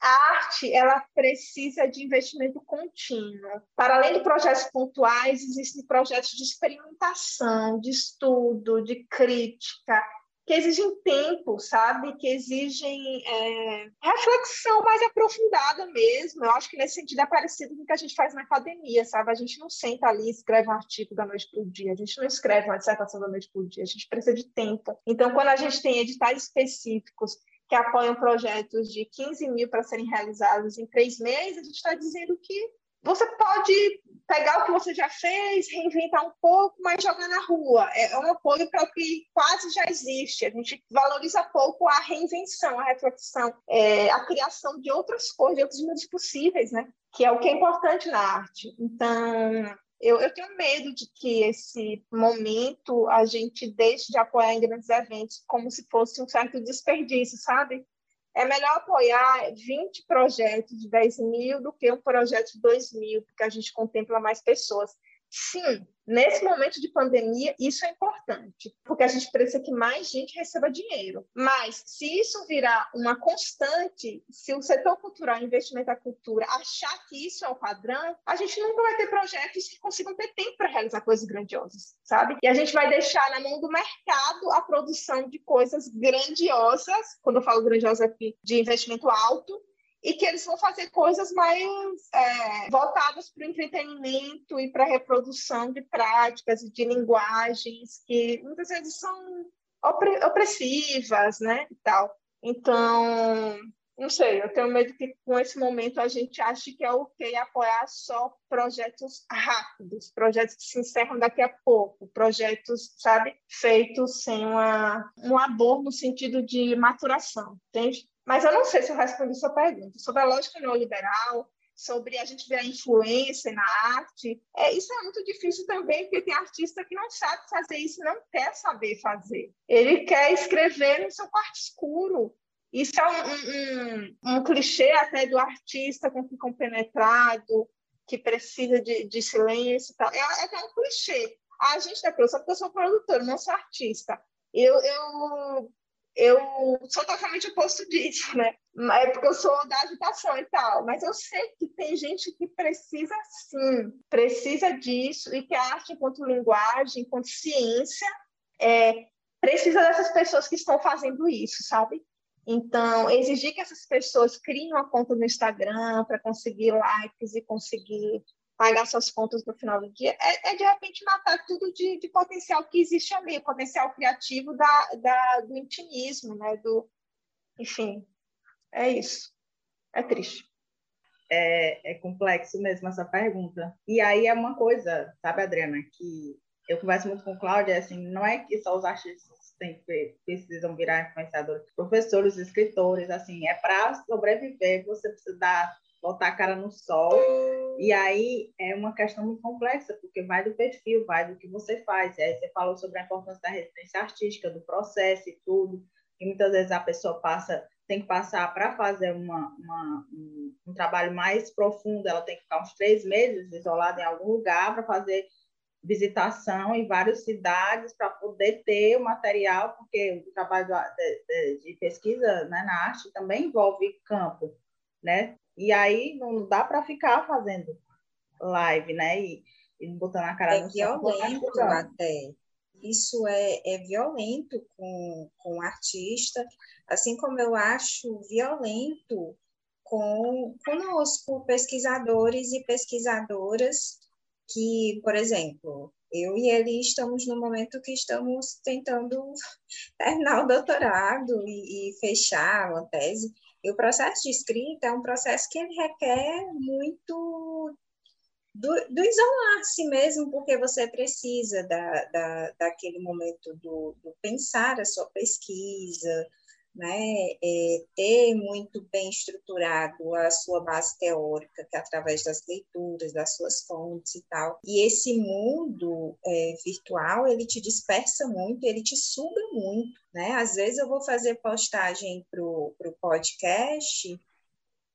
a arte ela precisa de investimento contínuo. Para além de projetos pontuais, existem projetos de experimentação, de estudo, de crítica, que exigem tempo, sabe? Que exigem é, reflexão mais aprofundada mesmo. Eu acho que nesse sentido é parecido com o que a gente faz na academia, sabe? A gente não senta ali e escreve um artigo da noite para o dia, a gente não escreve uma dissertação da noite para o dia, a gente precisa de tempo. Então, quando a gente tem editais específicos que apoiam projetos de 15 mil para serem realizados em três meses, a gente está dizendo que você pode pegar o que você já fez, reinventar um pouco, mas jogar na rua. É, é um apoio para o que quase já existe. A gente valoriza pouco a reinvenção, a reflexão, é, a criação de outras coisas, de outros mundos possíveis, né? Que é o que é importante na arte. Então, eu, eu, tenho medo de que esse momento a gente deixe de apoiar em grandes eventos como se fosse um certo desperdício, sabe? É melhor apoiar 20 projetos de 10 mil do que um projeto de 2 mil, porque a gente contempla mais pessoas. Sim, nesse momento de pandemia, isso é importante, porque a gente precisa que mais gente receba dinheiro. Mas, se isso virar uma constante, se o setor cultural, investimento da cultura, achar que isso é o padrão, a gente nunca vai ter projetos que consigam ter tempo para realizar coisas grandiosas, sabe? E a gente vai deixar na mão do mercado a produção de coisas grandiosas, quando eu falo grandiosa aqui, de investimento alto, e que eles vão fazer coisas mais é, voltadas para o entretenimento e para a reprodução de práticas e de linguagens que muitas vezes são opressivas, né, e tal. Então, não sei, eu tenho medo que com esse momento a gente ache que é ok apoiar só projetos rápidos, projetos que se encerram daqui a pouco, projetos, sabe, feitos sem uma, um labor no sentido de maturação, entende? Mas eu não sei se eu respondi sua pergunta. Sobre a lógica neoliberal, sobre a gente ver a influência na arte, é, isso é muito difícil também, porque tem artista que não sabe fazer isso, não quer saber fazer. Ele quer escrever no seu quarto escuro, isso é um, um, um, clichê até do artista com que compenetrado, que precisa de, de silêncio e tal. É, é um clichê. A gente da produção, porque eu sou produtora, não sou artista. Eu, eu, eu sou totalmente oposto disso, né? É porque eu sou da agitação e tal. Mas eu sei que tem gente que precisa sim, precisa disso, e que a arte, enquanto linguagem, enquanto ciência, é, precisa dessas pessoas que estão fazendo isso, sabe? Então, exigir que essas pessoas criem uma conta no Instagram para conseguir likes e conseguir pagar suas contas no final do dia, é, é de repente matar tudo de, de, potencial que existe ali, potencial criativo da, da, do intimismo, né? Do, enfim, é isso. É triste. É, é complexo mesmo essa pergunta. E aí é uma coisa, sabe, Adriana, que eu converso muito com Cláudia, assim, não é que só os artistas têm precisam virar influenciadores, professores, escritores, assim, é para sobreviver, você precisa dar, botar a cara no sol. E aí é uma questão muito complexa, porque vai do perfil, vai do que você faz. E aí você falou sobre a importância da resistência artística, do processo e tudo. E muitas vezes a pessoa passa, tem que passar para fazer uma, uma um, um trabalho mais profundo, ela tem que ficar uns três meses isolada em algum lugar para fazer visitação em várias cidades para poder ter o material, porque o trabalho de, de, de pesquisa né, na arte também envolve campo, né? E aí não dá para ficar fazendo live, né? E, e botando a cara é no violento até. Isso é, é violento com, com o artista, assim como eu acho violento com conosco, pesquisadores e pesquisadoras que, por exemplo, eu e ele estamos no momento que estamos tentando terminar o doutorado e, e fechar uma tese. E o processo de escrita é um processo que ele requer muito do, do isolar-se mesmo, porque você precisa da, da, daquele momento do, do pensar a sua pesquisa, né, é, ter muito bem estruturado a sua base teórica, que é através das leituras, das suas fontes e tal. E esse mundo é, virtual, ele te dispersa muito, ele te suga muito, né? Às vezes eu vou fazer postagem para o podcast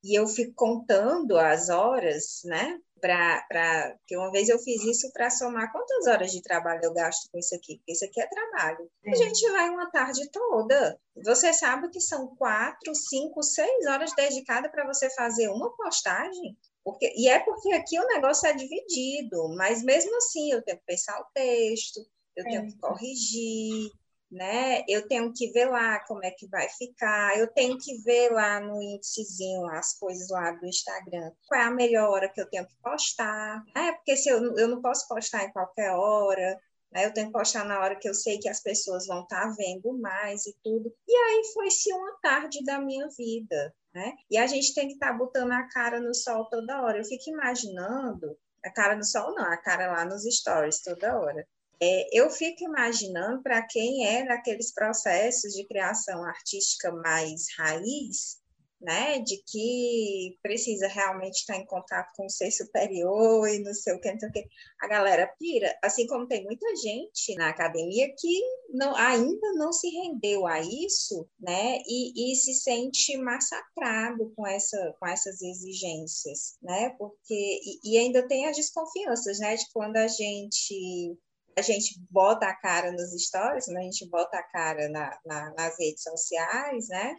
e eu fico contando as horas, né? Para que uma vez eu fiz isso para somar quantas horas de trabalho eu gasto com isso aqui, porque isso aqui é trabalho. Sim. A gente vai uma tarde toda. Você sabe que são quatro, cinco, seis horas dedicadas para você fazer uma postagem. Porque, e é porque aqui o negócio é dividido, mas mesmo assim eu tenho que pensar o texto, eu tenho que corrigir, né? Eu tenho que ver lá como é que vai ficar, eu tenho que ver lá no índicezinho as coisas lá do Instagram, qual é a melhor hora que eu tenho que postar, né? Porque se eu, eu não posso postar em qualquer hora, né? Eu tenho que postar na hora que eu sei que as pessoas vão estar tá vendo mais e tudo. E aí foi-se uma tarde da minha vida, né? E a gente tem que estar tá botando a cara no sol toda hora. Eu fico imaginando a cara no sol não, a cara lá nos stories toda hora. É, eu fico imaginando para quem é naqueles processos de criação artística mais raiz, né, de que precisa realmente estar em contato com o ser superior e não sei o que, não sei o que, a galera pira, assim como tem muita gente na academia que não, ainda não se rendeu a isso, né, e, e se sente massacrado com, essa, com essas exigências, né, porque, e, e ainda tem as desconfianças, né, de quando a gente a gente bota a cara nos stories, né? a gente bota a cara na, na, nas redes sociais, né?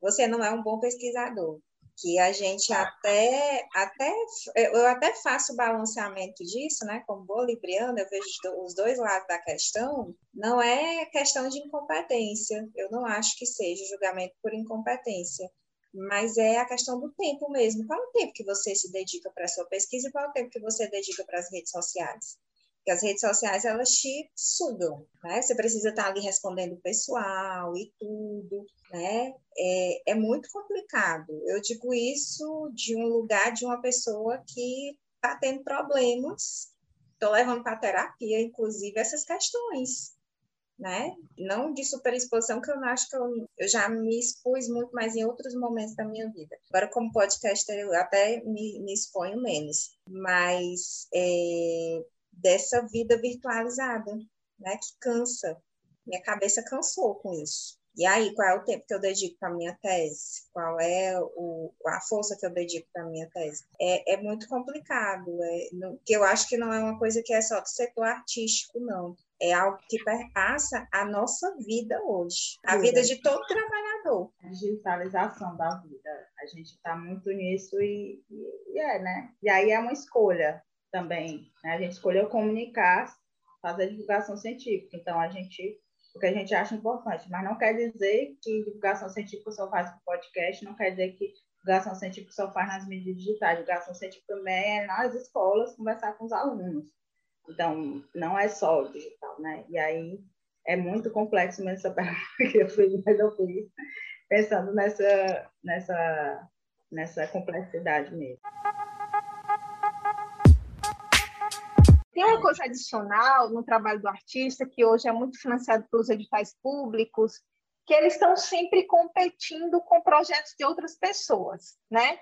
Você não é um bom pesquisador. Que a gente até, até, eu até faço balanceamento disso, né? Como boa libriana, eu vejo os dois lados da questão. Não é questão de incompetência, eu não acho que seja julgamento por incompetência mas é a questão do tempo mesmo. Qual o tempo que você se dedica para a sua pesquisa e qual o tempo que você dedica para as redes sociais? As redes sociais elas te sugam, né? Você precisa estar ali respondendo o pessoal e tudo, né? É, é muito complicado. Eu digo isso de um lugar de uma pessoa que está tendo problemas, estou levando para terapia, inclusive, essas questões, né? Não de superexposição, que eu acho que eu, eu, já me expus muito mais em outros momentos da minha vida. Agora, como podcaster, eu até me, me exponho menos, mas é, dessa vida virtualizada, né? Que cansa. Minha cabeça cansou com isso. E aí, qual é o tempo que eu dedico para a minha tese? Qual é o, a força que eu dedico para a minha tese? É, é muito complicado, é, não, que eu acho que não é uma coisa que é só do setor artístico, não. É algo que perpassa a nossa vida hoje, a vida de todo trabalhador. A digitalização da vida, a gente está muito nisso e, e, e, é, né? E aí é uma escolha também. Né? A gente escolheu comunicar, fazer divulgação científica. Então, a gente, o que a gente acha importante, mas não quer dizer que divulgação científica só faz com podcast, não quer dizer que divulgação científica só faz nas mídias digitais. Divulgação científica também é nas escolas, conversar com os alunos. Então, não é só digital, né? E aí é muito complexo mesmo essa pergunta que eu fiz, mas eu fiz pensando nessa, nessa, nessa complexidade mesmo. Tem uma coisa adicional no trabalho do artista, que hoje é muito financiado pelos editais públicos, que eles estão sempre competindo com projetos de outras pessoas, né?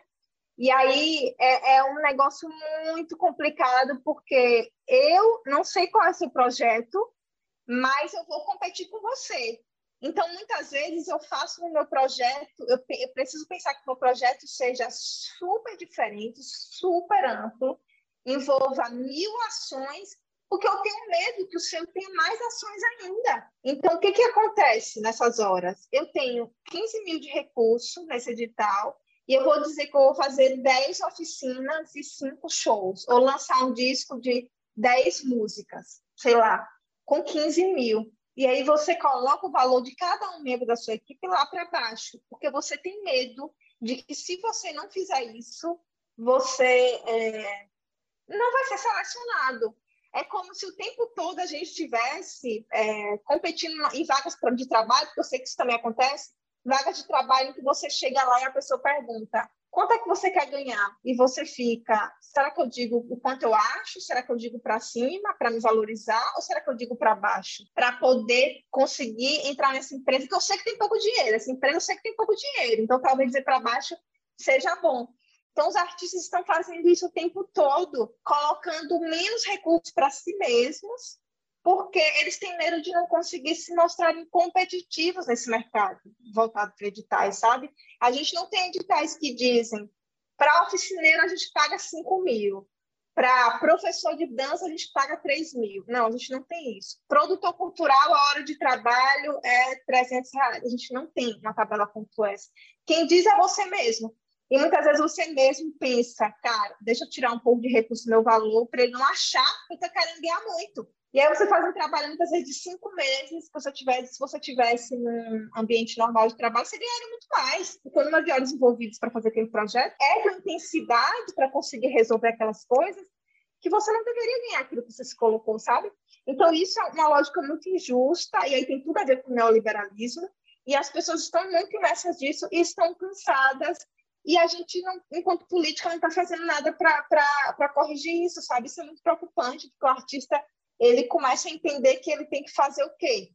E aí é, é, um negócio muito complicado, porque eu não sei qual é o seu projeto, mas eu vou competir com você. Então, muitas vezes eu faço no meu projeto, eu, eu preciso pensar que o meu projeto seja super diferente, super amplo, envolva mil ações, porque eu tenho medo que o seu tenha mais ações ainda. Então, o que, que acontece nessas horas? Eu tenho 15 mil de recurso nesse edital, e eu vou dizer que eu vou fazer 10 oficinas e 5 shows, ou lançar um disco de 10 músicas, sei lá, com 15 mil. E aí você coloca o valor de cada um membro da sua equipe lá para baixo, porque você tem medo de que se você não fizer isso, você é, não vai ser selecionado. É como se o tempo todo a gente estivesse é, competindo em vagas de trabalho, porque eu sei que isso também acontece, vagas de trabalho que você chega lá e a pessoa pergunta quanto é que você quer ganhar? E você fica, será que eu digo o quanto eu acho? Será que eu digo para cima, para me valorizar? Ou será que eu digo para baixo? Para poder conseguir entrar nessa empresa, que eu sei que tem pouco dinheiro, essa empresa eu sei que tem pouco dinheiro, então talvez dizer para baixo seja bom. Então, os artistas estão fazendo isso o tempo todo, colocando menos recursos para si mesmos, porque eles têm medo de não conseguir se mostrarem competitivos nesse mercado voltado para editais, sabe? A gente não tem editais que dizem para oficineiro a gente paga 5 mil, para professor de dança a gente paga 3 mil. Não, a gente não tem isso. Produtor cultural, a hora de trabalho é 300 reais. A gente não tem uma tabela como essa. Quem diz é você mesmo. E muitas vezes você mesmo pensa, cara, deixa eu tirar um pouco de recurso meu valor para ele não achar que eu estou querendo ganhar muito. E aí você faz um trabalho muitas vezes de cinco meses, se você tivesse, se você tivesse ambiente normal de trabalho, você ganharia muito mais. Quando de horas envolvidos para fazer aquele projeto, é com intensidade para conseguir resolver aquelas coisas que você não deveria ganhar aquilo que você se colocou, sabe? Então, isso é uma lógica muito injusta, e aí tem tudo a ver com o neoliberalismo, e as pessoas estão muito imensas disso e estão cansadas e a gente, não, enquanto política, não está fazendo nada para corrigir isso, sabe? Isso é muito preocupante, porque o artista ele começa a entender que ele tem que fazer o quê?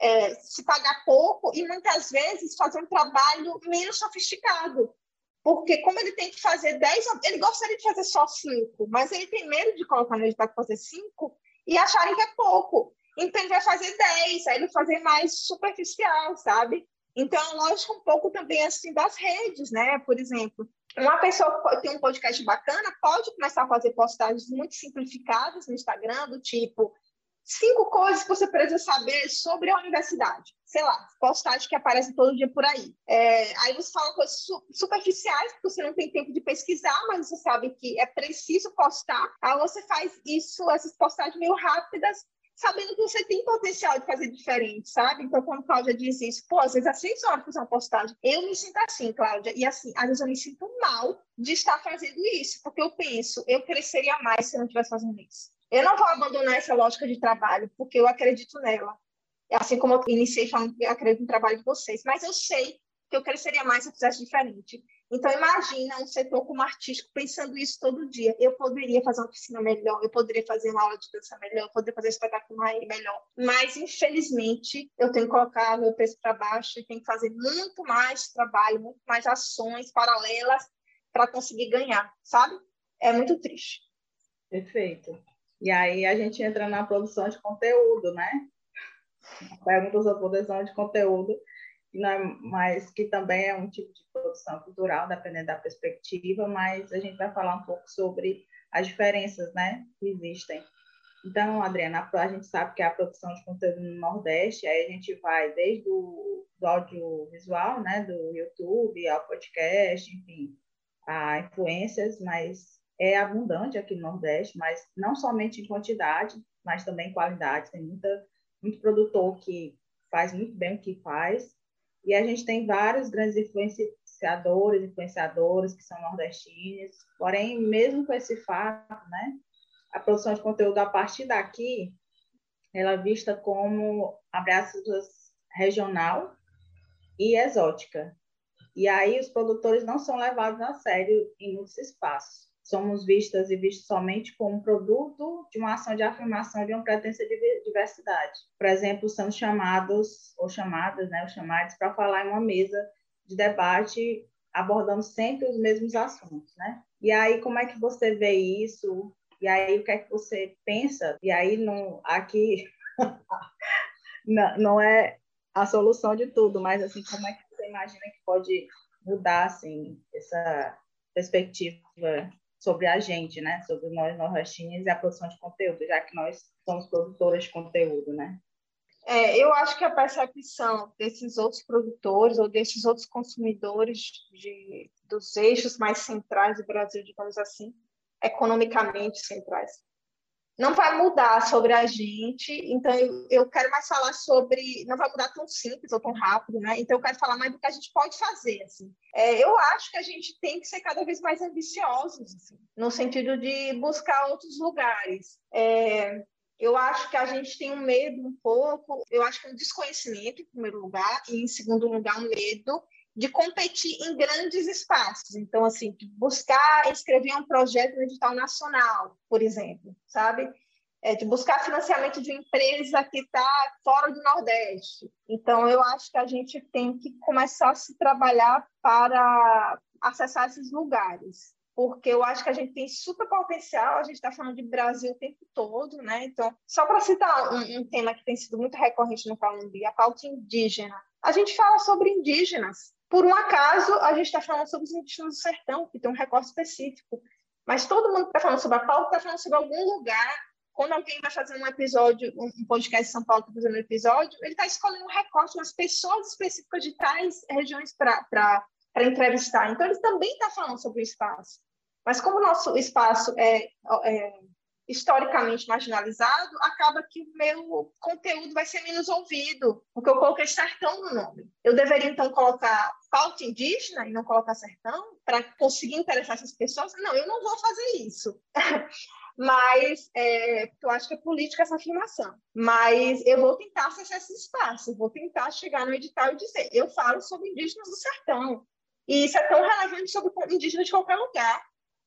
É, se pagar pouco e muitas vezes fazer um trabalho menos sofisticado. Porque como ele tem que fazer 10, ele gostaria de fazer só 5, mas ele tem medo de colocar no edital fazer 5 e acharem que é pouco. Então ele vai fazer 10, aí ele vai fazer mais superficial, sabe? Então, é lógico, um pouco também assim das redes, né? Por exemplo, uma pessoa que tem um podcast bacana pode começar a fazer postagens muito simplificadas no Instagram, do tipo cinco coisas que você precisa saber sobre a universidade. Sei lá, postagem que aparece todo dia por aí. É, aí você fala coisas superficiais, porque você não tem tempo de pesquisar, mas você sabe que é preciso postar. Aí você faz isso, essas postagens meio rápidas, sabendo que você tem potencial de fazer diferente, sabe? Então, quando Cláudia diz isso, pô, às vezes às seis horas fazer uma postagem, eu me sinto assim, Cláudia, e assim, às vezes eu me sinto mal de estar fazendo isso, porque eu penso, eu cresceria mais se eu não estivesse fazendo isso. Eu não vou abandonar essa lógica de trabalho, porque eu acredito nela. Assim como eu iniciei falando que eu acredito no trabalho de vocês, mas eu sei que eu cresceria mais se eu fizesse diferente. Então, imagina um setor como artístico pensando isso todo dia. Eu poderia fazer uma piscina melhor, eu poderia fazer uma aula de dança melhor, eu poderia fazer um espetáculo melhor. Mas, infelizmente, eu tenho que colocar meu preço para baixo e tenho que fazer muito mais trabalho, muito mais ações paralelas para conseguir ganhar, sabe? É muito triste. Perfeito. E aí a gente entra na produção de conteúdo, né? Pergunta sobre produção de conteúdo que não é, mas que também é um tipo de produção cultural, dependendo da perspectiva, mas a gente vai falar um pouco sobre as diferenças né, que existem. Então, Adriana, a gente sabe que a produção de conteúdo no Nordeste, aí a gente vai desde o do audiovisual, né, do YouTube, ao podcast, enfim, a influências, mas é abundante aqui no Nordeste, mas não somente em quantidade, mas também em qualidade. Tem muita, muito produtor que faz muito bem o que faz, e a gente tem vários grandes influenciadores, influenciadoras que são nordestinos, porém, mesmo com esse fato, né, a produção de conteúdo a partir daqui, ela é vista como, abraços regional e exótica. E aí os produtores não são levados a sério em muitos espaços somos vistas e vistos somente como produto de uma ação de afirmação de uma pretensa diversidade. Por exemplo, são chamados ou chamadas, né, os chamados para falar em uma mesa de debate abordando sempre os mesmos assuntos, né? E aí como é que você vê isso? E aí o que é que você pensa? E aí não aqui não, não é a solução de tudo, mas assim como é que você imagina que pode mudar assim essa perspectiva sobre a gente, né? Sobre nós nordestinos e a produção de conteúdo, já que nós somos produtoras de conteúdo, né? É, eu acho que a percepção desses outros produtores ou desses outros consumidores de, dos eixos mais centrais do Brasil, digamos assim, economicamente centrais, não vai mudar sobre a gente, então eu, quero mais falar sobre, não vai mudar tão simples ou tão rápido, né? Então eu quero falar mais do que a gente pode fazer, assim. É, eu acho que a gente tem que ser cada vez mais ambiciosos, assim, no sentido de buscar outros lugares. É, eu acho que a gente tem um medo um pouco, eu acho que um desconhecimento, em primeiro lugar, e em segundo lugar, um medo de competir em grandes espaços. Então, assim, buscar escrever um projeto no edital nacional, por exemplo, sabe? É, de buscar financiamento de uma empresa que está fora do Nordeste. Então, eu acho que a gente tem que começar a se trabalhar para acessar esses lugares, porque eu acho que a gente tem super potencial, a gente está falando de Brasil o tempo todo, né? Então, só para citar um, um, tema que tem sido muito recorrente no Calumbi, a pauta indígena. A gente fala sobre indígenas, por um acaso, a gente está falando sobre os indígenas do sertão, que tem um recorte específico. Mas todo mundo que está falando sobre a pauta está falando sobre algum lugar. Quando alguém vai fazer um episódio, um podcast de São Paulo está fazendo um episódio, ele está escolhendo um recorte, umas pessoas específicas de tais regiões para entrevistar. Então, ele também está falando sobre o espaço. Mas como o nosso espaço é, é historicamente marginalizado, acaba que o meu conteúdo vai ser menos ouvido, porque eu coloquei sertão no nome. Eu deveria, então, colocar pauta indígena e não colocar sertão para conseguir interessar essas pessoas? Não, eu não vou fazer isso. Mas é, eu acho que é política essa afirmação. Mas eu vou tentar acessar esse espaço, vou tentar chegar no edital e dizer: eu falo sobre indígenas do sertão. E isso é tão relevante sobre indígenas de qualquer lugar.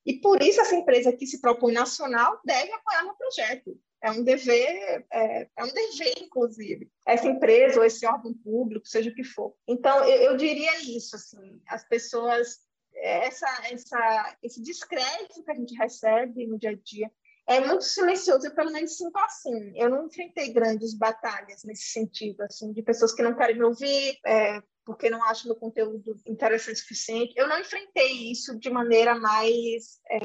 E por isso essa empresa que se propõe nacional deve apoiar no projeto. É um dever, é, é, um dever, inclusive. Essa empresa ou esse órgão público, seja o que for. Então, eu, eu diria isso, assim, as pessoas, essa, essa, esse descrédito que a gente recebe no dia a dia é muito silencioso, eu pelo menos sinto assim. Eu não enfrentei grandes batalhas nesse sentido, assim, de pessoas que não querem me ouvir, é, porque não acho meu conteúdo interessante o suficiente. Eu não enfrentei isso de maneira mais, é,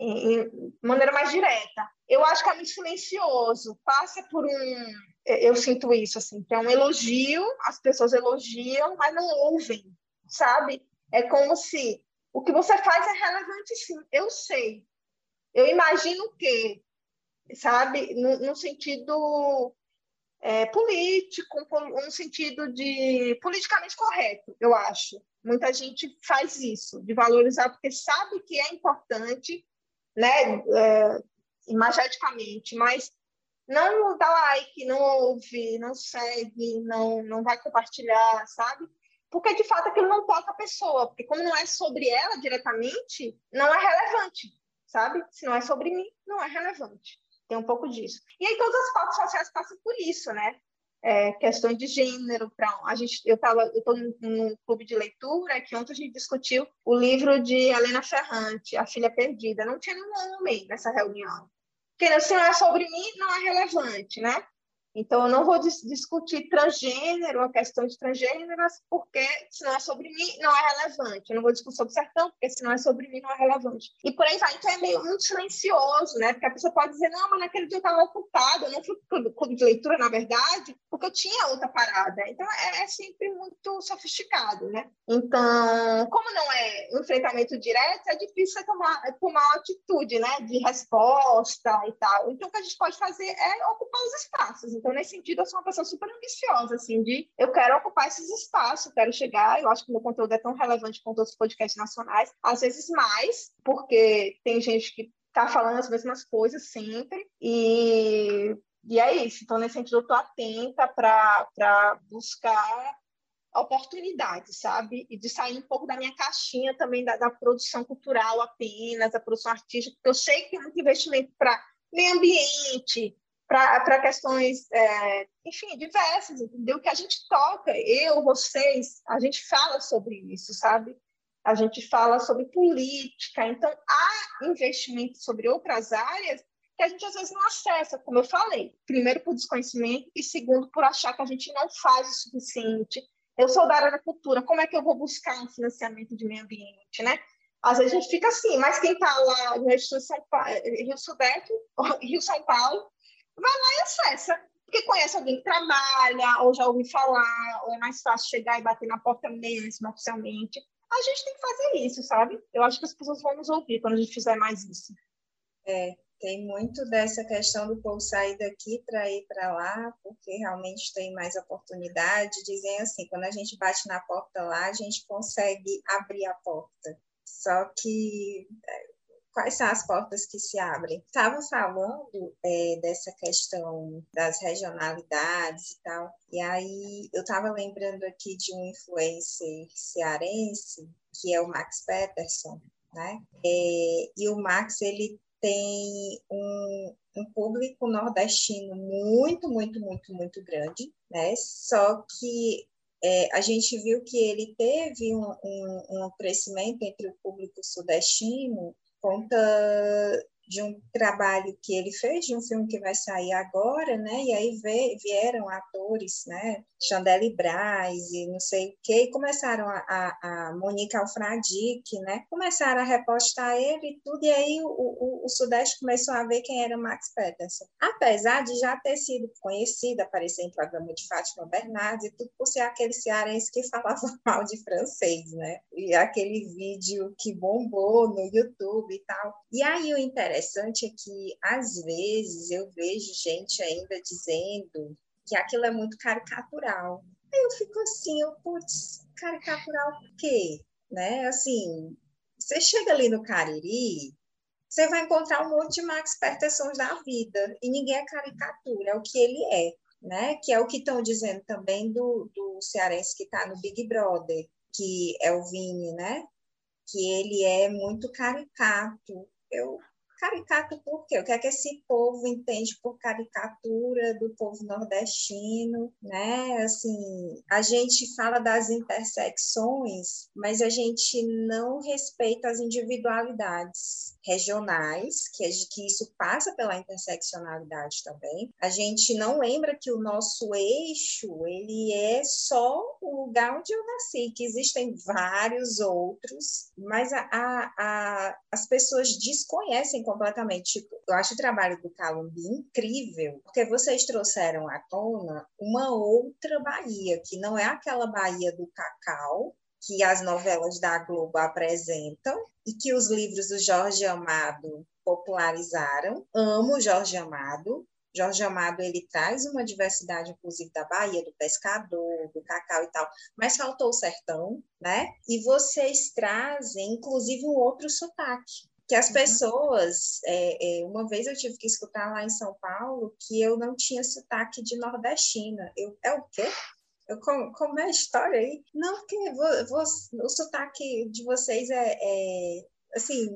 em, maneira mais direta. Eu acho que é muito silencioso, passa por um, é, eu sinto isso assim, que é um elogio, as pessoas elogiam, mas não ouvem, sabe? É como se o que você faz é relevante, sim. Eu sei. Eu imagino que, sabe, no, no sentido é, político, um sentido de politicamente correto, eu acho. Muita gente faz isso, de valorizar porque sabe que é importante, né? É, imageticamente, mas não dá like, não ouve, não segue, não, não vai compartilhar, sabe? Porque de fato aquilo não toca a pessoa, porque como não é sobre ela diretamente, não é relevante, sabe? Se não é sobre mim, não é relevante. Tem um pouco disso. E aí todas as pautas sociais passam por isso, né? É, questões de gênero, para a gente, eu eu estou num, num, clube de leitura que ontem a gente discutiu o livro de Helena Ferrante, A Filha Perdida. Não tinha nenhum homem nessa reunião. Porque se não é sobre mim, não é relevante, né? Então, eu não vou dis discutir transgênero, a questão de transgêneros, porque se não é sobre mim, não é relevante. Eu não vou discutir sobre sertão, porque se não é sobre mim, não é relevante. E por aí vai. Então, é meio muito silencioso, né? Porque a pessoa pode dizer, não, mas naquele dia eu estava ocupada, eu não fui clube de leitura, na verdade, porque eu tinha outra parada. Então, é, é, sempre muito sofisticado, né? Então, como não é enfrentamento direto, é difícil tomar, tomar uma atitude, né? De resposta e tal. Então, o que a gente pode fazer é ocupar os espaços. Então, nesse sentido, eu sou uma pessoa super ambiciosa, assim, de eu quero ocupar esses espaços, quero chegar, eu acho que meu conteúdo é tão relevante quanto os podcasts nacionais, às vezes mais, porque tem gente que está falando as mesmas coisas sempre, e, e é isso. Então, nesse sentido, eu estou atenta para buscar oportunidades, sabe? E de sair um pouco da minha caixinha também da, da produção cultural apenas, da produção artística, porque eu sei que tem muito investimento para meio ambiente, para questões, é, enfim, diversas, entendeu? Que a gente toca, eu, vocês, a gente fala sobre isso, sabe? A gente fala sobre política, então há investimento sobre outras áreas que a gente às vezes não acessa, como eu falei. Primeiro, por desconhecimento, e segundo, por achar que a gente não faz o suficiente. Eu sou da área da cultura, como é que eu vou buscar um financiamento de meio ambiente, né? Às vezes a gente fica assim, mas quem está lá no Rio, Rio Sudeste, Rio São Paulo, vai lá e acessa. Porque conhece alguém que trabalha, ou já ouviu falar, ou é mais fácil chegar e bater na porta mesmo, oficialmente. A gente tem que fazer isso, sabe? Eu acho que as pessoas vão nos ouvir quando a gente fizer mais isso. É, tem muito dessa questão do povo sair daqui para ir para lá, porque realmente tem mais oportunidade. Dizem assim, quando a gente bate na porta lá, a gente consegue abrir a porta. Só que é, quais são as portas que se abrem? Estava falando é, dessa questão das regionalidades e tal, e aí eu estava lembrando aqui de um influencer cearense, que é o Max Peterson, né? É, e o Max, ele tem um, um público nordestino muito, muito, muito, muito grande, né? Só que é, a gente viu que ele teve um, um, um, crescimento entre o público sudestino conta de um trabalho que ele fez, de um filme que vai sair agora, né? E aí vieram atores, né? Chandelle Braz e não sei o quê, e começaram a, a, a Monique Alfradique, né? Começaram a repostar ele e tudo, e aí o, o, o, Sudeste começou a ver quem era Max Peterson. Apesar de já ter sido conhecido, aparecer em programa de Fátima Bernardes e tudo por ser aquele cearense que falava mal de francês, né? E aquele vídeo que bombou no YouTube e tal. E aí o interessante é que, às vezes, eu vejo gente ainda dizendo que aquilo é muito caricatural. Aí eu fico assim, eu, putz, caricatural por quê? Né? Assim, você chega ali no Cariri, você vai encontrar um monte de Max Petersons da vida, e ninguém é caricatura, é o que ele é, né? Que é o que estão dizendo também do, do cearense que está no Big Brother, que é o Vini, né? Que ele é muito caricato. Eu Caricato por quê? O que é que esse povo entende por caricatura do povo nordestino, né? Assim, a gente fala das intersecções, mas a gente não respeita as individualidades regionais, que, que isso passa pela interseccionalidade também. A gente não lembra que o nosso eixo, ele é só o lugar onde eu nasci, que existem vários outros, mas a, a, a as pessoas desconhecem completamente. Tipo, eu acho o trabalho do Calumbi incrível, porque vocês trouxeram à tona uma outra Bahia, que não é aquela Bahia do cacau, que as novelas da Globo apresentam e que os livros do Jorge Amado popularizaram. Amo Jorge Amado. Jorge Amado ele traz uma diversidade, inclusive da Bahia, do pescador, do cacau e tal, mas faltou o sertão, né? E vocês trazem, inclusive, um outro sotaque, que as uhum. pessoas, é, é, uma vez eu tive que escutar lá em São Paulo que eu não tinha sotaque de nordestina. Eu, é o quê? Como, como é a história aí? Não, porque vou, vou, o sotaque de vocês é, é assim,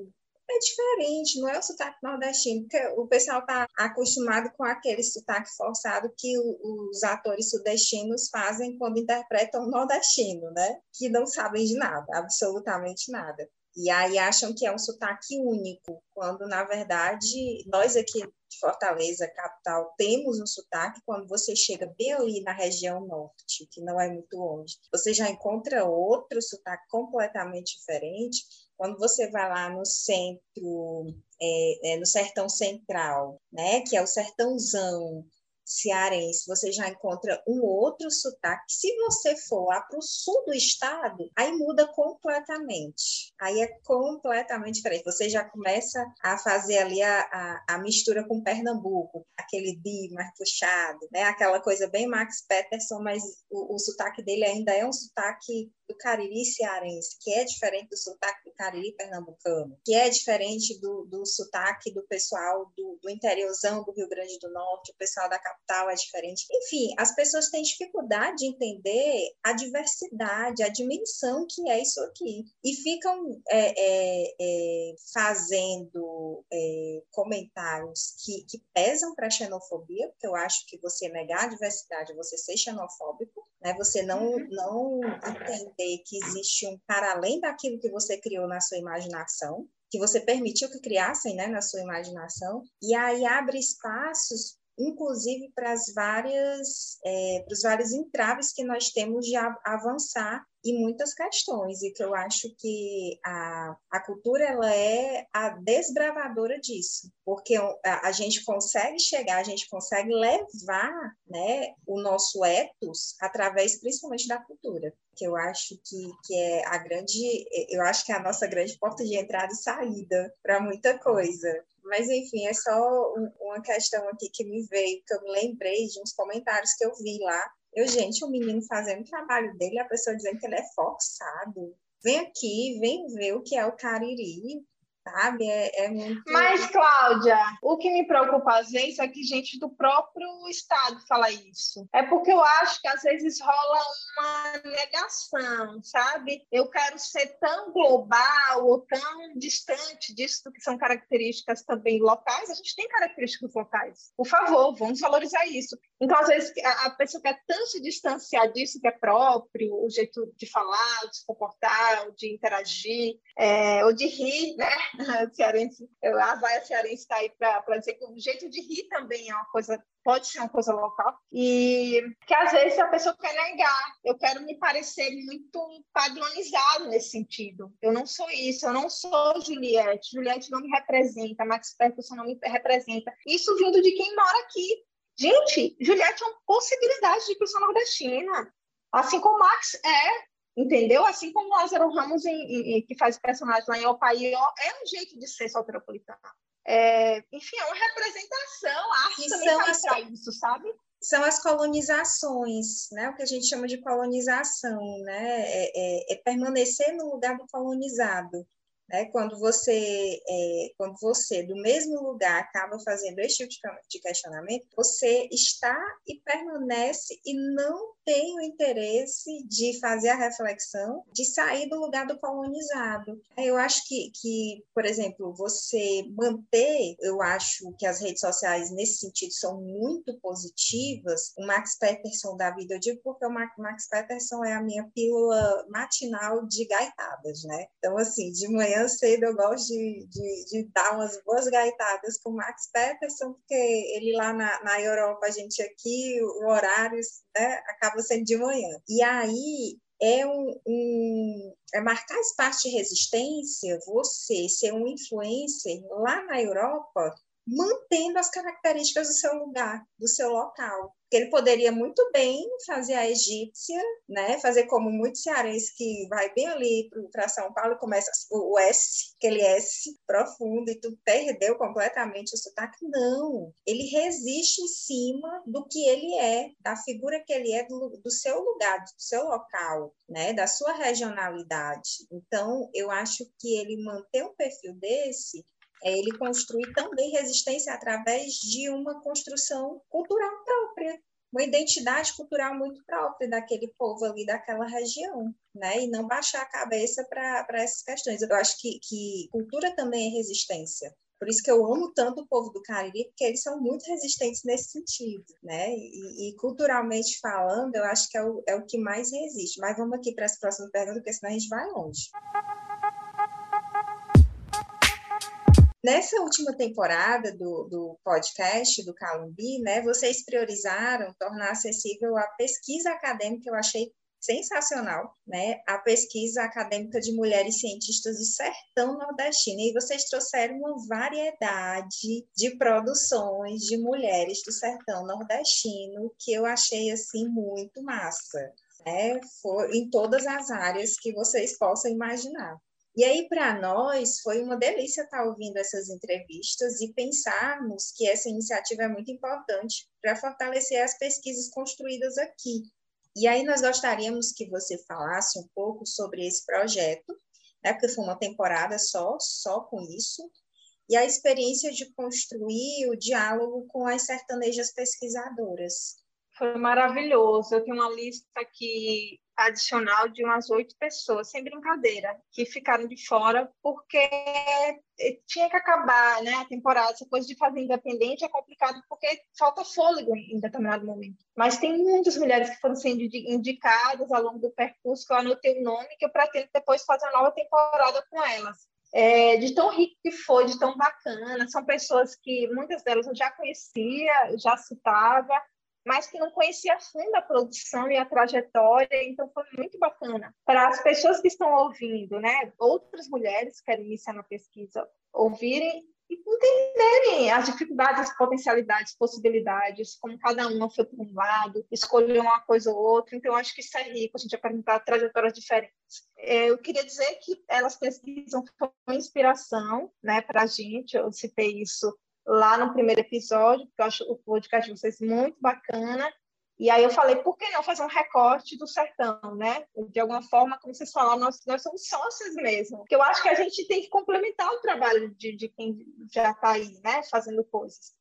é diferente, não é o sotaque nordestino, porque o pessoal está acostumado com aquele sotaque forçado que o, os atores sudestinos fazem quando interpretam nordestino, né? Que não sabem de nada, absolutamente nada. E aí acham que é um sotaque único, quando na verdade nós aqui de Fortaleza, capital, temos um sotaque. Quando você chega bem ali na região norte, que não é muito longe, você já encontra outro sotaque completamente diferente. Quando você vai lá no centro, é, é, no sertão central, né, que é o sertãozão, cearense, você já encontra um outro sotaque. Se você for lá para o sul do estado, aí muda completamente. Aí é completamente diferente. Você já começa a fazer ali a, a, a mistura com Pernambuco, aquele D mais puxado, né? aquela coisa bem Max Peterson, mas o, o sotaque dele ainda é um sotaque do Cariri cearense, que é diferente do sotaque do Cariri pernambucano, que é diferente do, do sotaque do pessoal do, do interiorzão do Rio Grande do Norte, o pessoal da capital é diferente. Enfim, as pessoas têm dificuldade de entender a diversidade, a dimensão que é isso aqui. E ficam é, é, é, fazendo é, comentários que, que pesam para a xenofobia, porque eu acho que você negar a diversidade, você ser xenofóbico, né? você não, uhum. não entender que existe um para além daquilo que você criou na sua imaginação, que você permitiu que criassem né, na sua imaginação, e aí abre espaços inclusive para as várias é, para os vários entraves que nós temos de avançar em muitas questões e que eu acho que a, a cultura ela é a desbravadora disso porque a, a gente consegue chegar a gente consegue levar né o nosso ethos através principalmente da cultura que eu acho que, que é a grande eu acho que é a nossa grande porta de entrada e saída para muita coisa mas, enfim, é só uma questão aqui que me veio, que eu me lembrei de uns comentários que eu vi lá. Eu, gente, o menino fazendo o trabalho dele, a pessoa dizendo que ele é forçado. Vem aqui, vem ver o que é o cariri, sabe? É, é, muito. Mas, Cláudia, o que me preocupa às vezes é que gente do próprio Estado fala isso. É porque eu acho que às vezes rola uma negação, sabe? Eu quero ser tão global ou tão distante disso que são características também locais. A gente tem características locais. Por favor, vamos valorizar isso. Então, às vezes, a pessoa quer tanto se distanciar disso que é próprio, o jeito de falar, de se comportar, de interagir, é, ou de rir, né? cearense, a vaia cearense está aí para dizer que o jeito de rir também é uma coisa, pode ser uma coisa local, e que às vezes a pessoa quer negar. Eu quero me parecer muito padronizado nesse sentido. Eu não sou isso, eu não sou Juliette. Juliette não me representa, Max Peterson não me representa. Isso vindo de quem mora aqui. Gente, Juliette é uma possibilidade de pessoa nordestina. Assim como Max é, Entendeu? Assim como Lázaro Ramos, em, em, que faz personagem lá em Opaió, é um jeito de ser soteropolitano. É, enfim, é uma representação, a arte também são as, isso, sabe? São as colonizações, né? o que a gente chama de colonização, né? é, é, é permanecer no lugar do colonizado. Né? Quando você, é, quando você do mesmo lugar acaba fazendo esse tipo de questionamento, você está e permanece e não tem o interesse de fazer a reflexão de sair do lugar do colonizado. Eu acho que, que por exemplo, você manter, eu acho que as redes sociais nesse sentido são muito positivas. O Max Peterson da vida, eu digo porque o Max Peterson é a minha pílula matinal de gaitadas, né? Então, assim, de manhã cedo eu gosto de, de, de, dar umas boas gaitadas com o Max Peterson, porque ele lá na, na Europa, a gente aqui, o horário né, acaba sendo de manhã. E aí é um, um, é marcar espaço de resistência, você ser um influencer lá na Europa, mantendo as características do seu lugar, do seu local. Ele poderia muito bem fazer a egípcia, né? fazer como muitos cearenses que vai bem ali para São Paulo começa o S, aquele S profundo, e tu perdeu completamente o sotaque. Não, ele resiste em cima do que ele é, da figura que ele é, do, do seu lugar, do seu local, né? da sua regionalidade. Então, eu acho que ele manter um perfil desse ele construir também resistência através de uma construção cultural própria, uma identidade cultural muito própria daquele povo ali, daquela região, né? E não baixar a cabeça para essas questões. Eu acho que, que cultura também é resistência. Por isso que eu amo tanto o povo do Cariri, porque eles são muito resistentes nesse sentido, né? E, e culturalmente falando, eu acho que é o, é o que mais resiste. Mas vamos aqui para as próximas perguntas, porque senão a gente vai longe. Nessa última temporada do, do podcast do Calumbi, né, vocês priorizaram tornar acessível a pesquisa acadêmica, eu achei sensacional, né? A pesquisa acadêmica de mulheres cientistas do sertão nordestino. E vocês trouxeram uma variedade de produções de mulheres do sertão nordestino que eu achei assim muito massa, né? Foi em todas as áreas que vocês possam imaginar. E aí, para nós, foi uma delícia estar ouvindo essas entrevistas e pensarmos que essa iniciativa é muito importante para fortalecer as pesquisas construídas aqui. E aí, nós gostaríamos que você falasse um pouco sobre esse projeto, né, porque foi uma temporada só, só com isso, e a experiência de construir o diálogo com as sertanejas pesquisadoras. Foi maravilhoso. Eu tenho uma lista aqui adicional de umas oito pessoas, sem brincadeira, que ficaram de fora porque tinha que acabar né, a temporada. Essa coisa de fazer independente é complicado porque falta fôlego em determinado momento. Mas tem muitas mulheres que foram sendo indicadas ao longo do percurso, que eu anotei o nome, que eu pretendo depois fazer uma nova temporada com elas. É, de tão rico que foi, de tão bacana. São pessoas que muitas delas eu já conhecia, já citava, mas que não conhecia a fundo a produção e a trajetória, então foi muito bacana. Para as pessoas que estão ouvindo, né, outras mulheres que querem iniciar na pesquisa, ouvirem e entenderem as dificuldades, as potencialidades, possibilidades, como cada uma foi para um lado, escolheu uma coisa ou outra. Então, acho que isso é rico, a gente apresentar trajetórias diferentes. É, eu queria dizer que elas pesquisam foi inspiração né, para a gente, eu citei isso lá no primeiro episódio, porque eu acho o podcast de vocês muito bacana. E aí eu falei, por que não fazer um recorte do sertão, né? De alguma forma, como vocês falaram, nós, nós somos sócios mesmo. Porque eu acho que a gente tem que complementar o trabalho de, de quem já está aí, né? Fazendo coisas.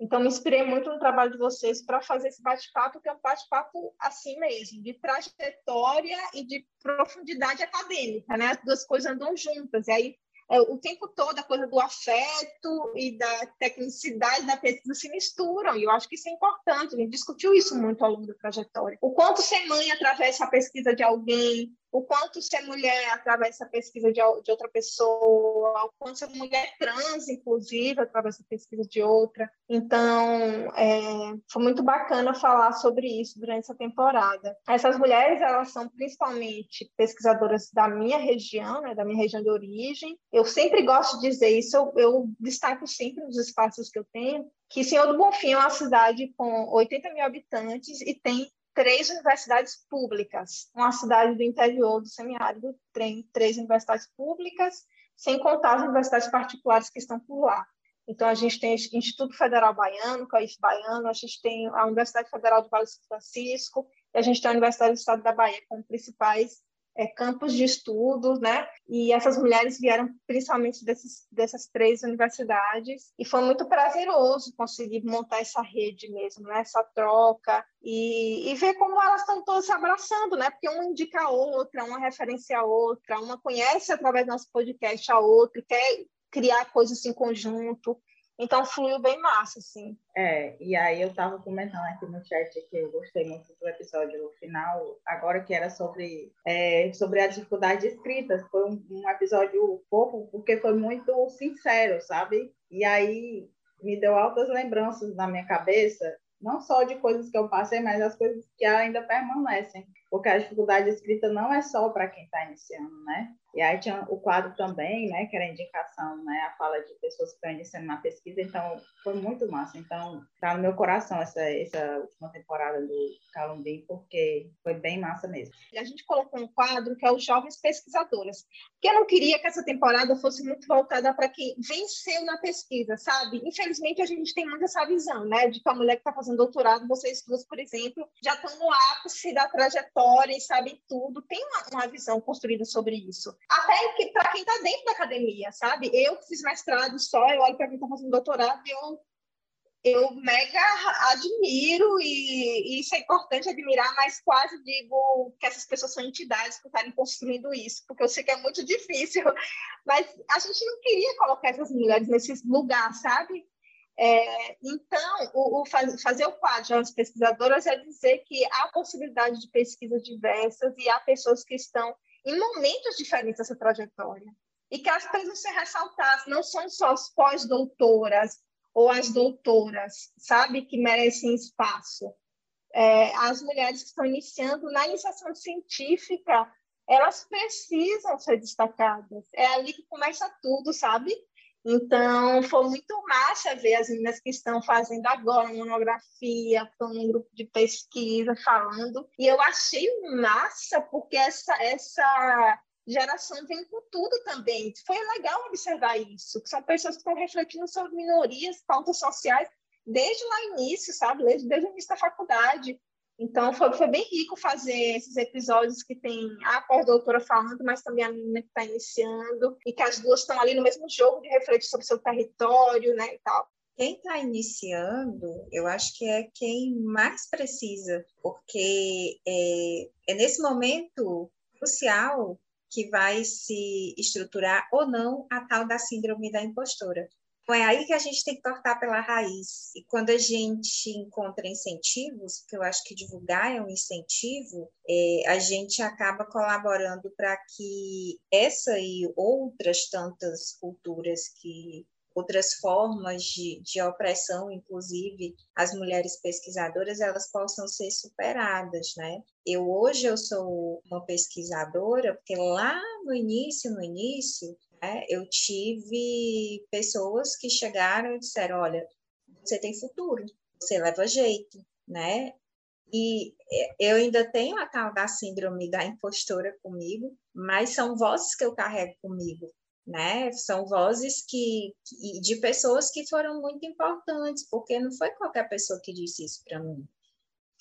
Então, me inspirei muito no trabalho de vocês para fazer esse bate-papo, que é um bate-papo assim mesmo, de trajetória e de profundidade acadêmica, né? As duas coisas andam juntas. E aí é, o tempo todo a coisa do afeto e da tecnicidade da pesquisa se misturam, e eu acho que isso é importante, a gente discutiu isso muito ao longo da trajetória. O quanto ser mãe atravessa a pesquisa de alguém, o quanto ser mulher através da pesquisa de, de outra pessoa, o quanto ser mulher trans, inclusive, através da pesquisa de outra. Então, é, foi muito bacana falar sobre isso durante essa temporada. Essas mulheres, elas são principalmente pesquisadoras da minha região, né, da minha região de origem. Eu sempre gosto de dizer isso, eu, eu destaco sempre nos espaços que eu tenho, que Senhor do Bonfim é uma cidade com 80 mil habitantes e tem três universidades públicas, uma cidade do interior do semiárido tem três universidades públicas, sem contar as universidades particulares que estão por lá. Então, a gente tem o Instituto Federal Baiano, é o IF Baiano, a gente tem a Universidade Federal do Vale do Francisco, e a gente tem a Universidade do Estado da Bahia como principais é, campos de estudos, né? E essas mulheres vieram principalmente desses, dessas três universidades e foi muito prazeroso conseguir montar essa rede mesmo, né? Essa troca e, e ver como elas estão todas se abraçando, né? Porque uma indica a outra, uma referencia a outra, uma conhece através do nosso podcast a outra, quer criar coisas em conjunto. Então fluiu bem massa, assim. É, e aí eu estava comentando aqui no chat que eu gostei muito do episódio final, agora que era sobre, é, sobre a dificuldade de escrita. Foi um, um episódio fofo, porque foi muito sincero, sabe? E aí me deu altas lembranças na minha cabeça, não só de coisas que eu passei, mas as coisas que ainda permanecem. porque a dificuldade de escrita não é só para quem está iniciando, né? E aí tinha o quadro também, né, que era indicação, né, a fala de pessoas que estão iniciando na pesquisa, então foi muito massa. Então, tá no meu coração essa, essa última temporada do Calumbi, porque foi bem massa mesmo. A gente colocou um quadro que é os Jovens Pesquisadoras, porque eu não queria que essa temporada fosse muito voltada para quem venceu na pesquisa, sabe? Infelizmente, a gente tem muito essa visão, né, de que a mulher que está fazendo doutorado, vocês duas, por exemplo, já estão no ápice da trajetória e sabem tudo, tem uma, uma visão construída sobre isso até que para quem está dentro da academia, sabe? Eu que fiz mestrado só, eu olho para quem está fazendo doutorado e eu, eu mega admiro, e, e, isso é importante admirar, mas quase digo que essas pessoas são entidades que estarem construindo isso, porque eu sei que é muito difícil, mas a gente não queria colocar essas mulheres nesse lugar, sabe? É, então, o, o faz, fazer o quadro das pesquisadoras é dizer que há possibilidade de pesquisas diversas e há pessoas que estão em momentos diferentes dessa trajetória. E que elas precisam ressaltadas, não são só as pós-doutoras ou as doutoras, sabe, que merecem espaço. É, as mulheres que estão iniciando na iniciação científica, elas precisam ser destacadas. É ali que começa tudo, sabe? Então, foi muito massa ver as meninas que estão fazendo agora monografia, estão num grupo de pesquisa falando. E eu achei massa, porque essa, essa geração vem com tudo também. Foi legal observar isso, que são pessoas que estão refletindo sobre minorias, pautas sociais, desde lá início, sabe? Desde, desde o início da faculdade. Então, foi, foi bem rico fazer esses episódios que tem a pós-doutora falando, mas também a menina que está iniciando, e que as duas estão ali no mesmo jogo de refletir sobre seu território, né, e tal. Quem está iniciando, eu acho que é quem mais precisa, porque é, é nesse momento crucial que vai se estruturar ou não a tal da síndrome da impostora. Então, é aí que a gente tem que cortar pela raiz. E quando a gente encontra incentivos, porque eu acho que divulgar é um incentivo, é, a gente acaba colaborando para que essa e outras tantas culturas que outras formas de, de opressão, inclusive as mulheres pesquisadoras, elas possam ser superadas, né? Eu hoje eu sou uma pesquisadora porque lá no início, no início, né, eu tive pessoas que chegaram e disseram, olha, você tem futuro, você leva jeito, né? E eu ainda tenho a tal da síndrome da impostora comigo, mas são vozes que eu carrego comigo, né? São vozes que, de pessoas que foram muito importantes, porque não foi qualquer pessoa que disse isso para mim.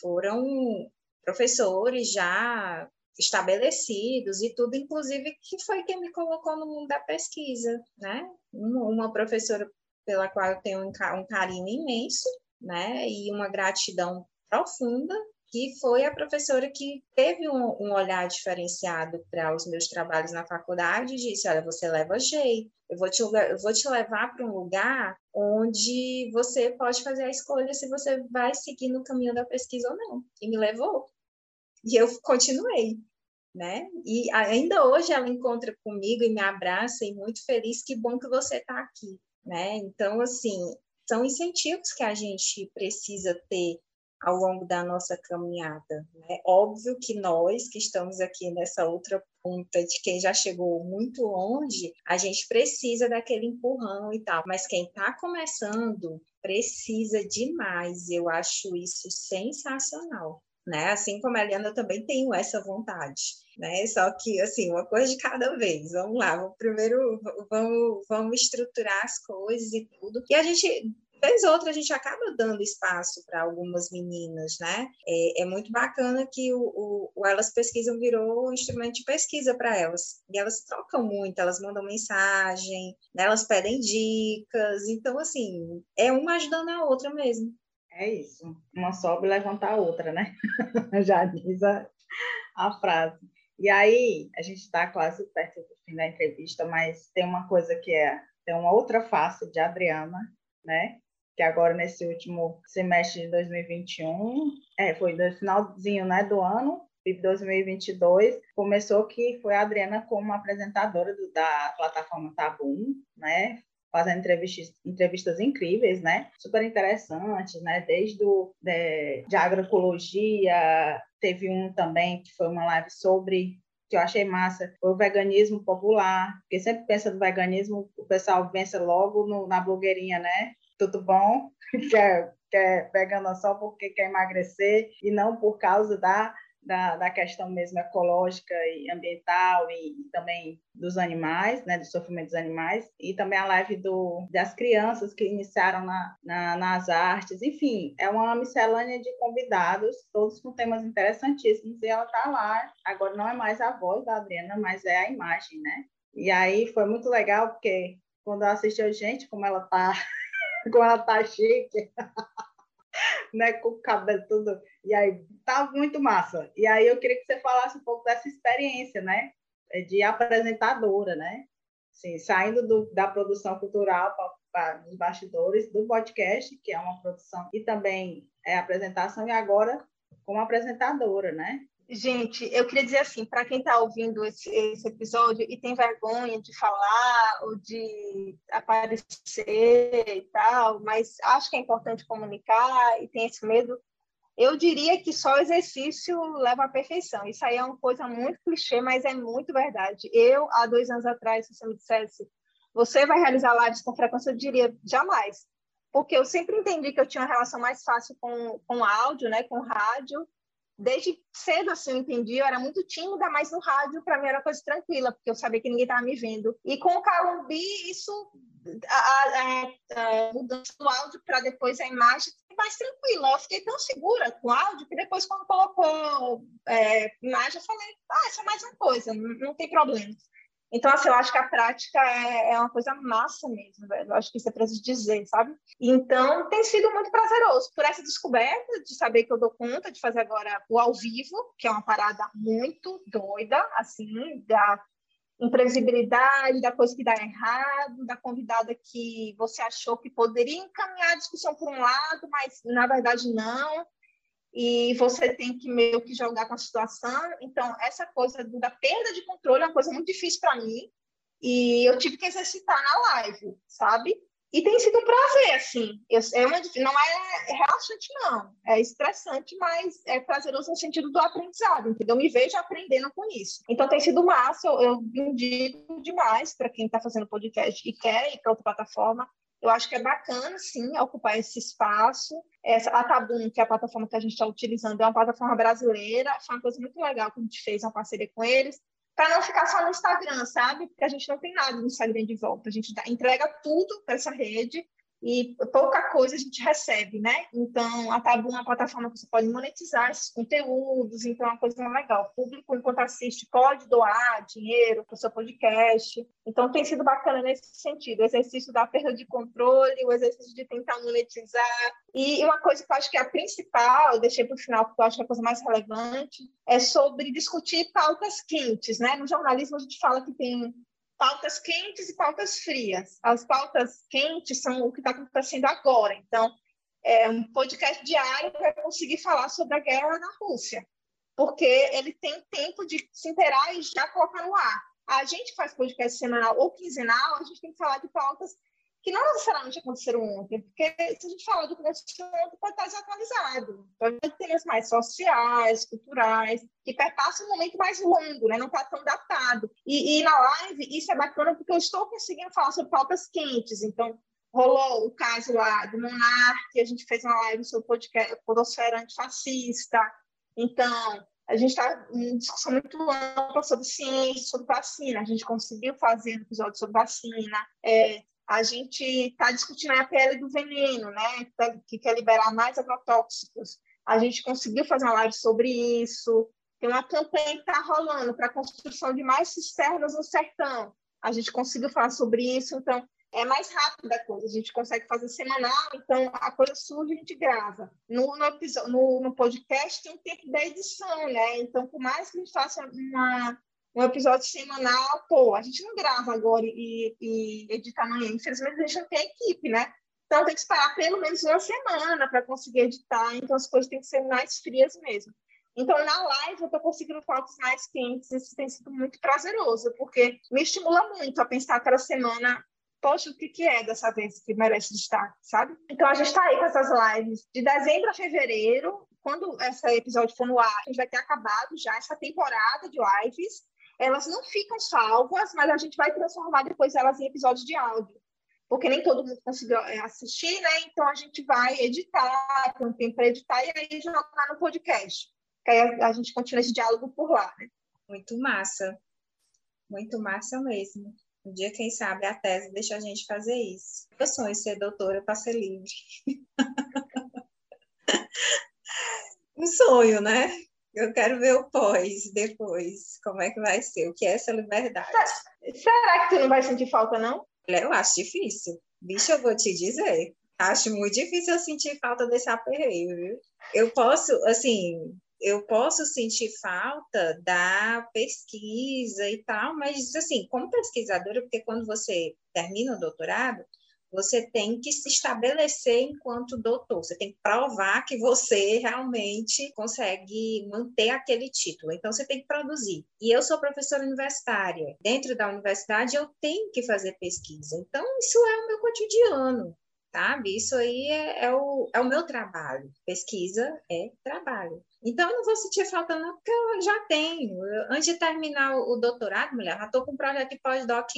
Foram professores já estabelecidos e tudo, inclusive que foi quem me colocou no mundo da pesquisa, né? Uma professora pela qual eu tenho um carinho imenso, né? E uma gratidão profunda, que foi a professora que teve um, um olhar diferenciado para os meus trabalhos na faculdade e disse, olha, você leva jeito, eu vou te, eu vou te levar para um lugar onde você pode fazer a escolha se você vai seguir no caminho da pesquisa ou não. E me levou. E eu continuei né? E ainda hoje ela encontra comigo e me abraça e muito feliz, que bom que você está aqui, né? Então, assim, são incentivos que a gente precisa ter ao longo da nossa caminhada. Né? Óbvio que nós que estamos aqui nessa outra ponta de quem já chegou muito longe, a gente precisa daquele empurrão e tal, mas quem está começando precisa demais. Eu acho isso sensacional né? Assim como a Eliana também tenho essa vontade, né? Só que assim, uma coisa de cada vez. Vamos lá, primeiro vamos, vamos estruturar as coisas e tudo. E a gente vez outra a gente acaba dando espaço para algumas meninas, né? É, é, muito bacana que o, o, o, Elas Pesquisam virou um instrumento de pesquisa para elas. E elas trocam muito, elas mandam mensagem, né? elas pedem dicas. Então, assim, é uma ajudando a outra mesmo. É isso. Uma sobe levanta a outra, né? Já diz a, a frase. E aí, a gente está quase perto do fim da entrevista, mas tem uma coisa que é, tem uma outra face de Adriana, né? Que agora, nesse último semestre de 2021, é, foi no finalzinho né, do ano, de 2022, começou que foi a Adriana como apresentadora do, da plataforma Tabum, né? Fazendo entrevistas, entrevistas incríveis, né? Super interessantes, né? Desde de, de agroecologia, teve um também que foi uma live sobre que eu achei massa, foi o veganismo popular, porque sempre pensa no veganismo, o pessoal pensa logo no, na blogueirinha, né? Tudo bom? quer, quer vegana só porque quer emagrecer e não por causa da da, da questão mesmo ecológica e ambiental e, e, também dos animais, né, do sofrimento dos animais, e também a live do, das crianças que iniciaram na, na, nas artes, enfim, é uma miscelânea de convidados, todos com temas interessantíssimos, e ela está lá, agora não é mais a voz da Adriana, mas é a imagem, né? E aí foi muito legal, porque quando eu assisti, gente, como ela tá, como ela tá chique, né, com o cabelo tudo. E aí, tá muito massa. E aí, eu queria que você falasse um pouco dessa experiência, né, de apresentadora, né? Assim, saindo do, da produção cultural para os bastidores do podcast, que é uma produção e também é apresentação, e agora como apresentadora, né? Gente, eu queria dizer assim, para quem está ouvindo esse, esse, episódio e tem vergonha de falar ou de aparecer e tal, mas acho que é importante comunicar e tem esse medo, eu diria que só exercício leva à perfeição. Isso aí é uma coisa muito clichê, mas é muito verdade. Eu, há dois anos atrás, se você me dissesse, você vai realizar lives com frequência, eu diria jamais. Porque eu sempre entendi que eu tinha uma relação mais fácil com, com áudio, né, com rádio, desde cedo assim eu entendi, eu era muito tímida, mas no rádio para mim era coisa tranquila, porque eu sabia que ninguém estava me vendo. E com o Calumbi, isso, a, a, a do áudio para depois a imagem mais tranquila. Eu fiquei tão segura com o áudio que depois, quando colocou é, imagem, eu falei, ah, isso é mais uma coisa, não, não tem problema. Então, assim, eu acho que a prática é, é uma coisa massa mesmo, velho. Eu acho que isso é preciso dizer, sabe? Então, tem sido muito prazeroso por essa descoberta de saber que eu dou conta de fazer agora o ao vivo, que é uma parada muito doida, assim, da imprevisibilidade, da coisa que dá errado, da convidada que você achou que poderia encaminhar a discussão por um lado, mas na verdade não e você tem que meio que jogar com a situação. Então, essa coisa da perda de controle é uma coisa muito difícil para mim, e eu tive que exercitar na live, sabe? E tem sido um prazer, assim. Eu, é uma, não é relaxante, não. É estressante, mas é prazeroso no sentido do aprendizado, entendeu? Eu me vejo aprendendo com isso. Então tem sido massa, eu, eu indico demais para quem está fazendo podcast e quer ir para outra plataforma. Eu acho que é bacana, sim, ocupar esse espaço. Essa, a Tabum, que é a plataforma que a gente está utilizando, é uma plataforma brasileira. Foi uma coisa muito legal que a gente fez uma parceria com eles, para não ficar só no Instagram, sabe? Porque a gente não tem nada no Instagram de volta. A gente dá, entrega tudo para essa rede e pouca coisa a gente recebe, né? Então, a Tabu é uma plataforma que você pode monetizar esses conteúdos, então é uma coisa legal. O público, enquanto assiste, pode doar dinheiro para o seu podcast. Então, tem sido bacana nesse sentido. O exercício da perda de controle, o exercício de tentar monetizar. E uma coisa que eu acho que é a principal, eu deixei para o final, porque eu acho que é a coisa mais relevante, é sobre discutir pautas quentes, né? No jornalismo, a gente fala que tem pautas quentes e pautas frias. As pautas quentes são o que está acontecendo agora. Então, é um podcast diário vai conseguir falar sobre a guerra na Rússia, porque ele tem tempo de se inteirar e já colocar no ar. A gente faz podcast semanal ou quinzenal, a gente tem que falar de pautas que não necessariamente aconteceram ontem, porque se a gente falar do que aconteceu ontem, pode estar desatualizado. Pode ter temas mais sociais, culturais, que perpassam um momento mais longo, né? não está tão datado. E, e, na live, isso é bacana porque eu estou conseguindo falar sobre pautas quentes. Então, rolou o caso lá do Monarque, a gente fez uma live sobre o podcast Podosfera Antifascista. Então, a gente está em discussão muito ampla sobre ciência, sobre vacina. A gente conseguiu fazer um episódio sobre vacina. É, a gente está discutindo a pele do veneno, né? Que quer liberar mais agrotóxicos. A gente conseguiu fazer uma live sobre isso. Tem uma campanha que está rolando para a construção de mais cisternas no sertão. A gente conseguiu falar sobre isso, então é mais rápido a coisa. A gente consegue fazer semanal, então a coisa surge a gente grava. No, no, episódio, no, no podcast tem o tempo da edição, né? Então, por mais que a gente faça uma, um episódio semanal, pô, a gente não grava agora e, e edita amanhã. Infelizmente, a gente não tem equipe, né? Então, tem que esperar pelo menos uma semana para conseguir editar. Então, as coisas têm que ser mais frias mesmo. Então, na live, eu estou conseguindo fotos mais quentes. Isso tem sido muito prazeroso, porque me estimula muito a pensar aquela semana poxa, o que, que é dessa vez que merece destaque, sabe? Então a gente está aí com essas lives de dezembro a fevereiro. Quando esse episódio for no ar, a gente vai ter acabado já essa temporada de lives. Elas não ficam salvas, mas a gente vai transformar depois elas em episódios de áudio. Porque nem todo mundo conseguiu é, assistir, né? Então a gente vai editar, tem um tempo para editar e aí jogar no podcast. Que aí a, gente continua esse diálogo por lá, né? Muito massa. Muito massa mesmo. Um dia, quem sabe, a tese deixa a gente fazer isso. Eu sonho ser doutora para ser livre. um sonho, né? Eu quero ver o pós, depois. Como é que vai ser? O que é essa liberdade? Será que tu não vai sentir falta, não? Eu acho difícil. Bicho, eu vou te dizer. Acho muito difícil eu sentir falta desse aperreio, viu? Eu posso, assim, eu posso sentir falta da pesquisa e tal, mas, assim, como pesquisadora, porque quando você termina o doutorado, você tem que se estabelecer enquanto doutor, você tem que provar que você realmente consegue manter aquele título. Então, você tem que produzir. E eu sou professora universitária. Dentro da universidade, eu tenho que fazer pesquisa. Então, isso é o meu cotidiano sabe? Isso aí é, é, o, é o meu trabalho. Pesquisa é trabalho. Então, eu não vou sentir falta, não, porque eu já tenho. Eu, antes de terminar o, o doutorado, mulher, já estou com um projeto de pós-doc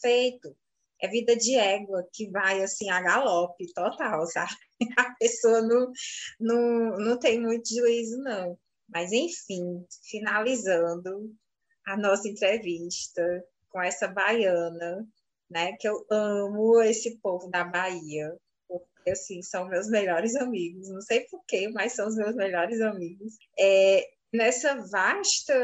feito. É vida de égua que vai assim a galope total, sabe? A pessoa não, não, não tem muito juízo, não. Mas, enfim, finalizando a nossa entrevista com essa baiana né? Que eu amo esse povo da Bahia, porque assim são meus melhores amigos. Não sei porquê, mas são os meus melhores amigos. É, nessa vasta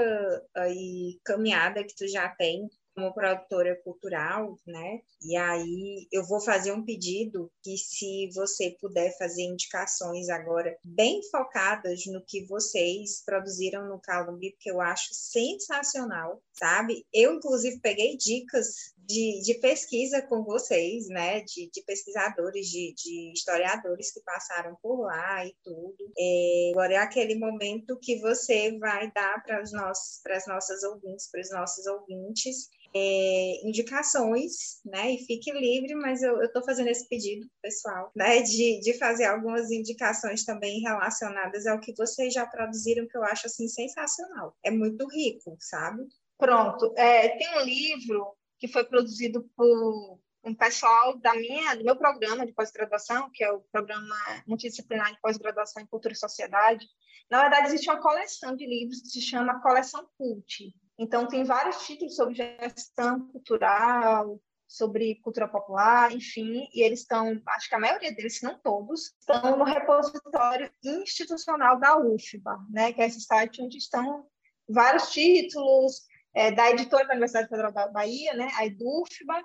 aí, caminhada que tu já tem como produtora cultural, né? E aí eu vou fazer um pedido que se você puder fazer indicações agora bem focadas no que vocês produziram no Calumbi, porque eu acho sensacional, sabe? Eu inclusive peguei dicas de, de pesquisa com vocês, né? De, de pesquisadores, de, de, historiadores que passaram por lá e tudo. É, agora é aquele momento que você vai dar para os nossos, para as nossas ouvintes, para os nossos ouvintes é, indicações, né? E fique livre, mas eu estou fazendo esse pedido, pessoal, né? De, de fazer algumas indicações também relacionadas ao que vocês já produziram, que eu acho assim sensacional. É muito rico, sabe? Pronto. É, tem um livro que foi produzido por um pessoal da minha, do meu programa de pós-graduação, que é o programa multidisciplinar de pós-graduação em cultura e sociedade. Na verdade, existe uma coleção de livros que se chama Coleção Cult. Então, tem vários títulos sobre gestão cultural, sobre cultura popular, enfim, e eles estão, acho que a maioria deles, se não todos, estão no repositório institucional da UFBA, né, que é esse site onde estão vários títulos é, da editora da Universidade Federal da Bahia, né, a EDUFBA,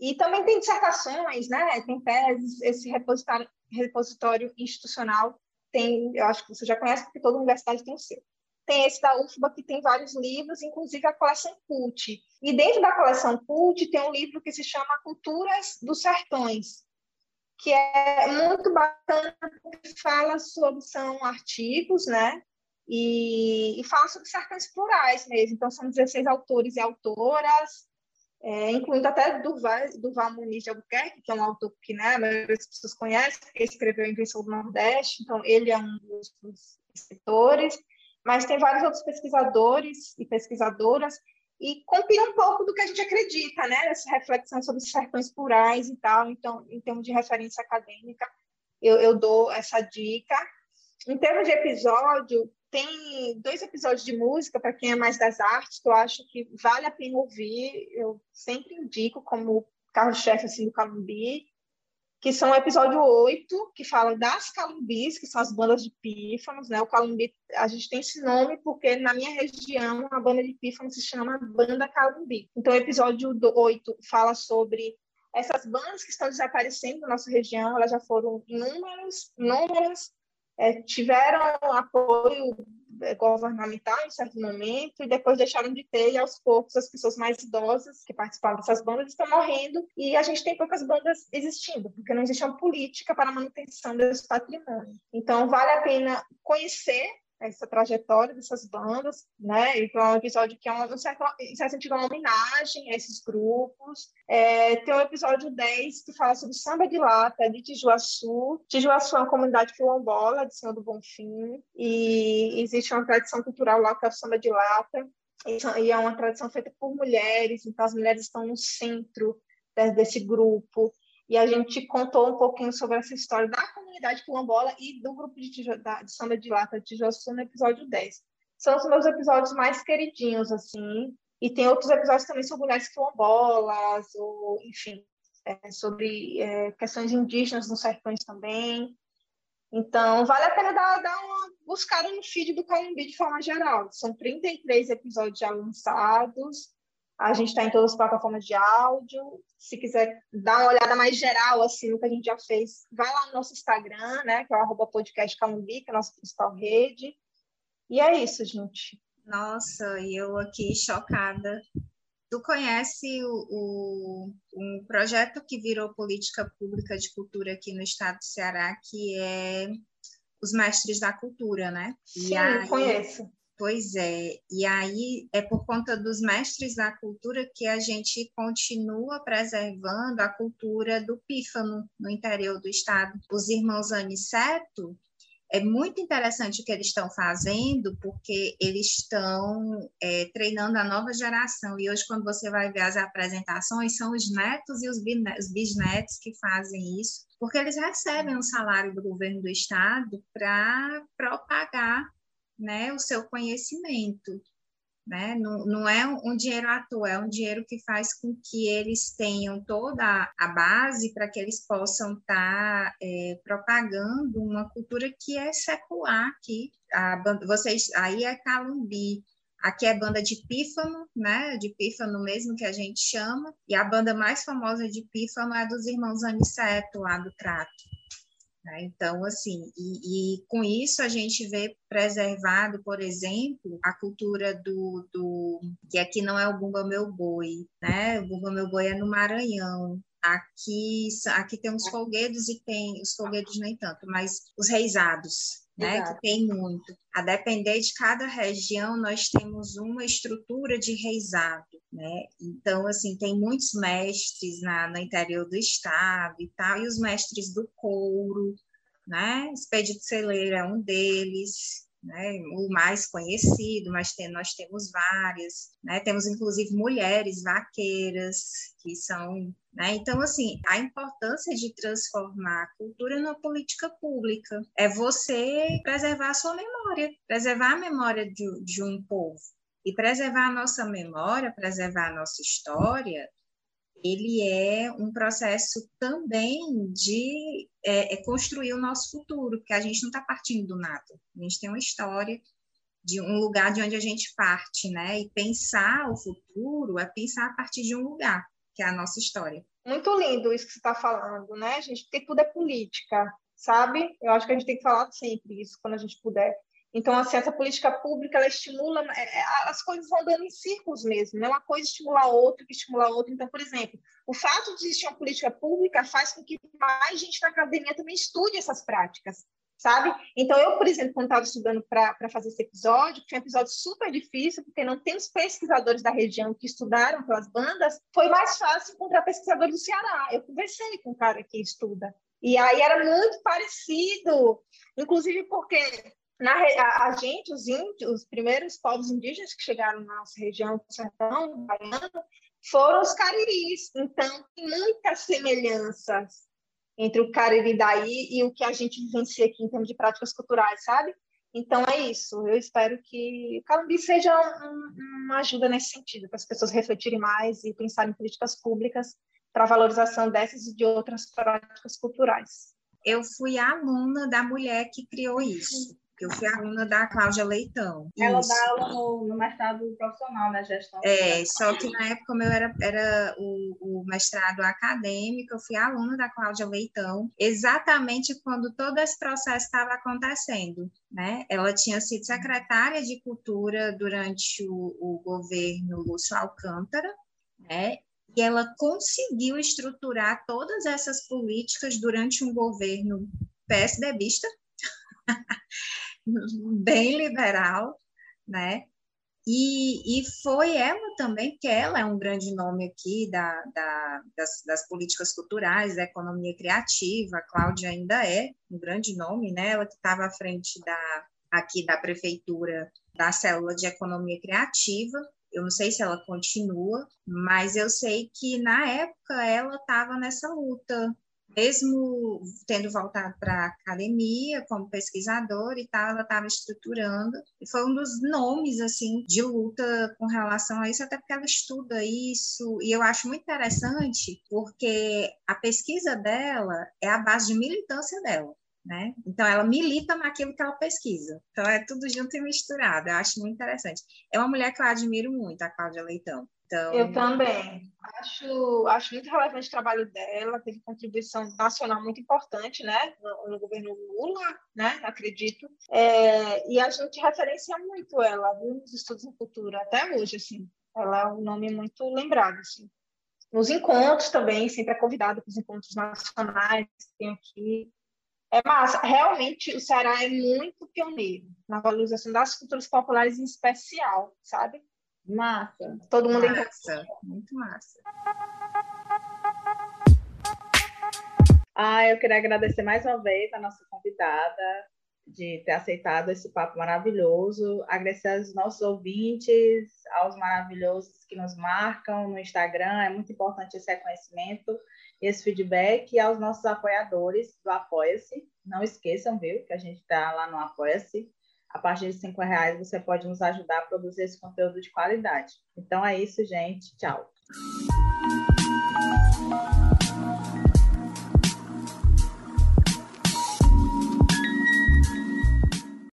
e também tem dissertações, né, tem teses, esse repositório, repositório institucional tem, eu acho que você já conhece, porque toda universidade tem o seu tem esse da UFBA que tem vários livros, inclusive a coleção CULT. E dentro da coleção CULT tem um livro que se chama Culturas dos Sertões, que é muito bacana porque fala sobre, são artigos, né? E, e fala sobre sertões plurais mesmo. Então, são 16 autores e autoras, é, incluindo até Duval, Duval Muniz de Albuquerque, que é um autor que né, a maioria das pessoas conhece, que escreveu Invenção do Nordeste, então ele é um dos, escritores mas tem vários outros pesquisadores e pesquisadoras e compila um pouco do que a gente acredita, né? Essa reflexão sobre sertões plurais e tal. Então, em termos de referência acadêmica, eu, eu dou essa dica. Em termos de episódio, tem dois episódios de música para quem é mais das artes que eu acho que vale a pena ouvir. Eu sempre indico como carro-chefe assim, do Calumbi que são o episódio 8, que fala das calumbis, que são as bandas de pífanos, né? O calumbi, a gente tem esse nome porque na minha região a banda de pífanos se chama Banda Calumbi. Então o episódio 8 fala sobre essas bandas que estão desaparecendo na nossa região, elas já foram inúmeras, inúmeras, é, tiveram apoio é, governamental em certo momento e depois deixaram de ter e aos poucos as pessoas mais idosas que participavam dessas bandas estão morrendo e a gente tem poucas bandas existindo porque não existe uma política para a manutenção desse patrimônio. Então vale a pena conhecer essa trajetória dessas bandas, né? Então, é um episódio que é uma, em certo sentido, uma homenagem a esses grupos. É, tem o episódio 10, que fala sobre samba de lata de Tijuaçu. Tijuaçu é uma comunidade quilombola de Senhor do Bonfim, e existe uma tradição cultural lá que é o samba de lata, e é uma tradição feita por mulheres, então as mulheres estão no centro desse grupo. E a gente contou um pouquinho sobre essa história da comunidade quilombola e do grupo de, tijo, da, de samba de lata de Tijuaçu no episódio 10. São os meus episódios mais queridinhos, assim. E tem outros episódios também sobre mulheres quilombolas, ou, enfim, é, sobre é, questões indígenas nos sertões também. Então, vale a pena dar, dar uma buscada no feed do Calumbi de forma geral. São 33 episódios já lançados. A gente está em todas as plataformas de áudio. Se quiser dar uma olhada mais geral assim, no que a gente já fez, vai lá no nosso Instagram, né? Que é o arroba podcast Calumbi, que é a nossa principal rede. E é isso, gente. Nossa, e eu aqui chocada. Tu conhece o, o, um projeto que virou política pública de cultura aqui no estado do Ceará, que é os Mestres da Cultura, né? Sim, aí, conheço. Pois é, e aí é por conta dos mestres da cultura que a gente continua preservando a cultura do pífano no interior do estado. Os irmãos Aniceto, é muito interessante o que eles estão fazendo, porque eles estão é, treinando a nova geração. E hoje, quando você vai ver as apresentações, são os netos e os bisnetos que fazem isso, porque eles recebem o salário do governo do estado para propagar né, o seu conhecimento. Né? Não, não é um dinheiro à toa, é um dinheiro que faz com que eles tenham toda a base para que eles possam estar tá, é, propagando uma cultura que é secular aqui. A banda, vocês, aí é Calumbi, aqui é banda de pífano, né? De pífano mesmo que a gente chama, e a banda mais famosa de pífano é dos irmãos Aniceto, lá do Crato. Né? Então, assim, e, e, com isso a gente vê preservado, por exemplo, a cultura do, do que aqui não é o Bumba Meu Boi, né? O Bumba Meu Boi é no Maranhão, Aqui, aqui tem os folguedos e tem os folguedos nem tanto, mas os reisados, né, que tem muito. A depender de cada região, nós temos uma estrutura de reisado, né? Então, assim, tem muitos mestres na, no interior do estado e tal, e os mestres do couro, né? Expedito Celeiro é um deles, né, o mais conhecido, mas tem, nós temos várias, né, temos inclusive mulheres vaqueiras que são, né, então assim, a importância de transformar a cultura numa política pública é você preservar a sua memória, preservar a memória de, de um povo. E preservar a nossa memória, preservar a nossa história ele é um processo também de é, é construir o nosso futuro, porque a gente não está partindo do nada. A gente tem uma história de um lugar de onde a gente parte, né? E pensar o futuro é pensar a partir de um lugar, que é a nossa história. Muito lindo isso que você está falando, né, gente? Porque tudo é política, sabe? Eu acho que a gente tem que falar sempre isso quando a gente puder. Então, assim, essa política pública, ela estimula, é, é, as coisas vão dando em círculos mesmo, né? Uma coisa estimula a outra, que estimula a outra. Então, por exemplo, o fato de existir uma política pública faz com que mais gente na academia também estude essas práticas, sabe? Então, eu, por exemplo, quando estava estudando para fazer esse episódio, que foi um episódio super difícil, porque não tem os pesquisadores da região que estudaram pelas bandas, foi mais fácil encontrar pesquisadores do Ceará. Eu conversei com um cara que estuda. E aí era muito parecido, inclusive porque na, a, a, gente, os índios, os primeiros povos indígenas que chegaram na nossa região do sertão baiano, foram os cariris. Então, tem muitas semelhanças entre o cariri daí e o que a gente vivencia aqui em termos de práticas culturais, sabe? Então, é isso. Eu espero que o Calumbi seja um, uma ajuda nesse sentido, para as pessoas refletirem mais e pensarem em políticas públicas para a valorização dessas e de outras práticas culturais. Eu fui aluna da mulher que criou isso eu fui aluna da Cláudia Leitão. Ela Isso. dá aula no, no, mestrado profissional, na gestão. É, só que na época, como eu era, era o, o, mestrado acadêmico, eu fui aluna da Cláudia Leitão, exatamente quando todo esse processo estava acontecendo. Né? Ela tinha sido secretária de Cultura durante o, o governo Lúcio Alcântara, né? e ela conseguiu estruturar todas essas políticas durante um governo PSDBista, bem liberal, né? E, e foi ela também, que ela é um grande nome aqui da, da, das, das, políticas culturais, da economia criativa, a Cláudia ainda é um grande nome, né? Ela que estava à frente da, aqui da prefeitura da célula de economia criativa, eu não sei se ela continua, mas eu sei que na época ela estava nessa luta mesmo tendo voltado para a academia como pesquisadora e tal, ela estava estruturando, e foi um dos nomes, assim, de luta com relação a isso, até porque ela estuda isso, e eu acho muito interessante, porque a pesquisa dela é a base de militância dela. Né? Então, ela milita naquilo que ela pesquisa. Então, é tudo junto e misturado. Eu acho muito interessante. É uma mulher que eu admiro muito, a Cláudia Leitão. Então... Eu também. Acho, acho muito relevante o trabalho dela, teve contribuição nacional muito importante, né, no, no governo Lula, né, acredito. É, e a gente referencia muito ela nos estudos em cultura, até hoje, assim. Ela é um nome muito lembrado, assim. Nos encontros também, sempre é convidada para os encontros nacionais que tem aqui. É massa. Realmente, o Ceará é muito pioneiro na valorização das culturas populares em especial, sabe? Massa. Todo mundo massa. Muito massa. Ah, eu queria agradecer mais uma vez a nossa convidada de ter aceitado esse papo maravilhoso, agradecer aos nossos ouvintes, aos maravilhosos que nos marcam no Instagram, é muito importante esse reconhecimento, esse feedback, e aos nossos apoiadores do Apoia-se, não esqueçam, viu, que a gente está lá no Apoia-se, a partir de cinco reais você pode nos ajudar a produzir esse conteúdo de qualidade. Então é isso, gente. Tchau.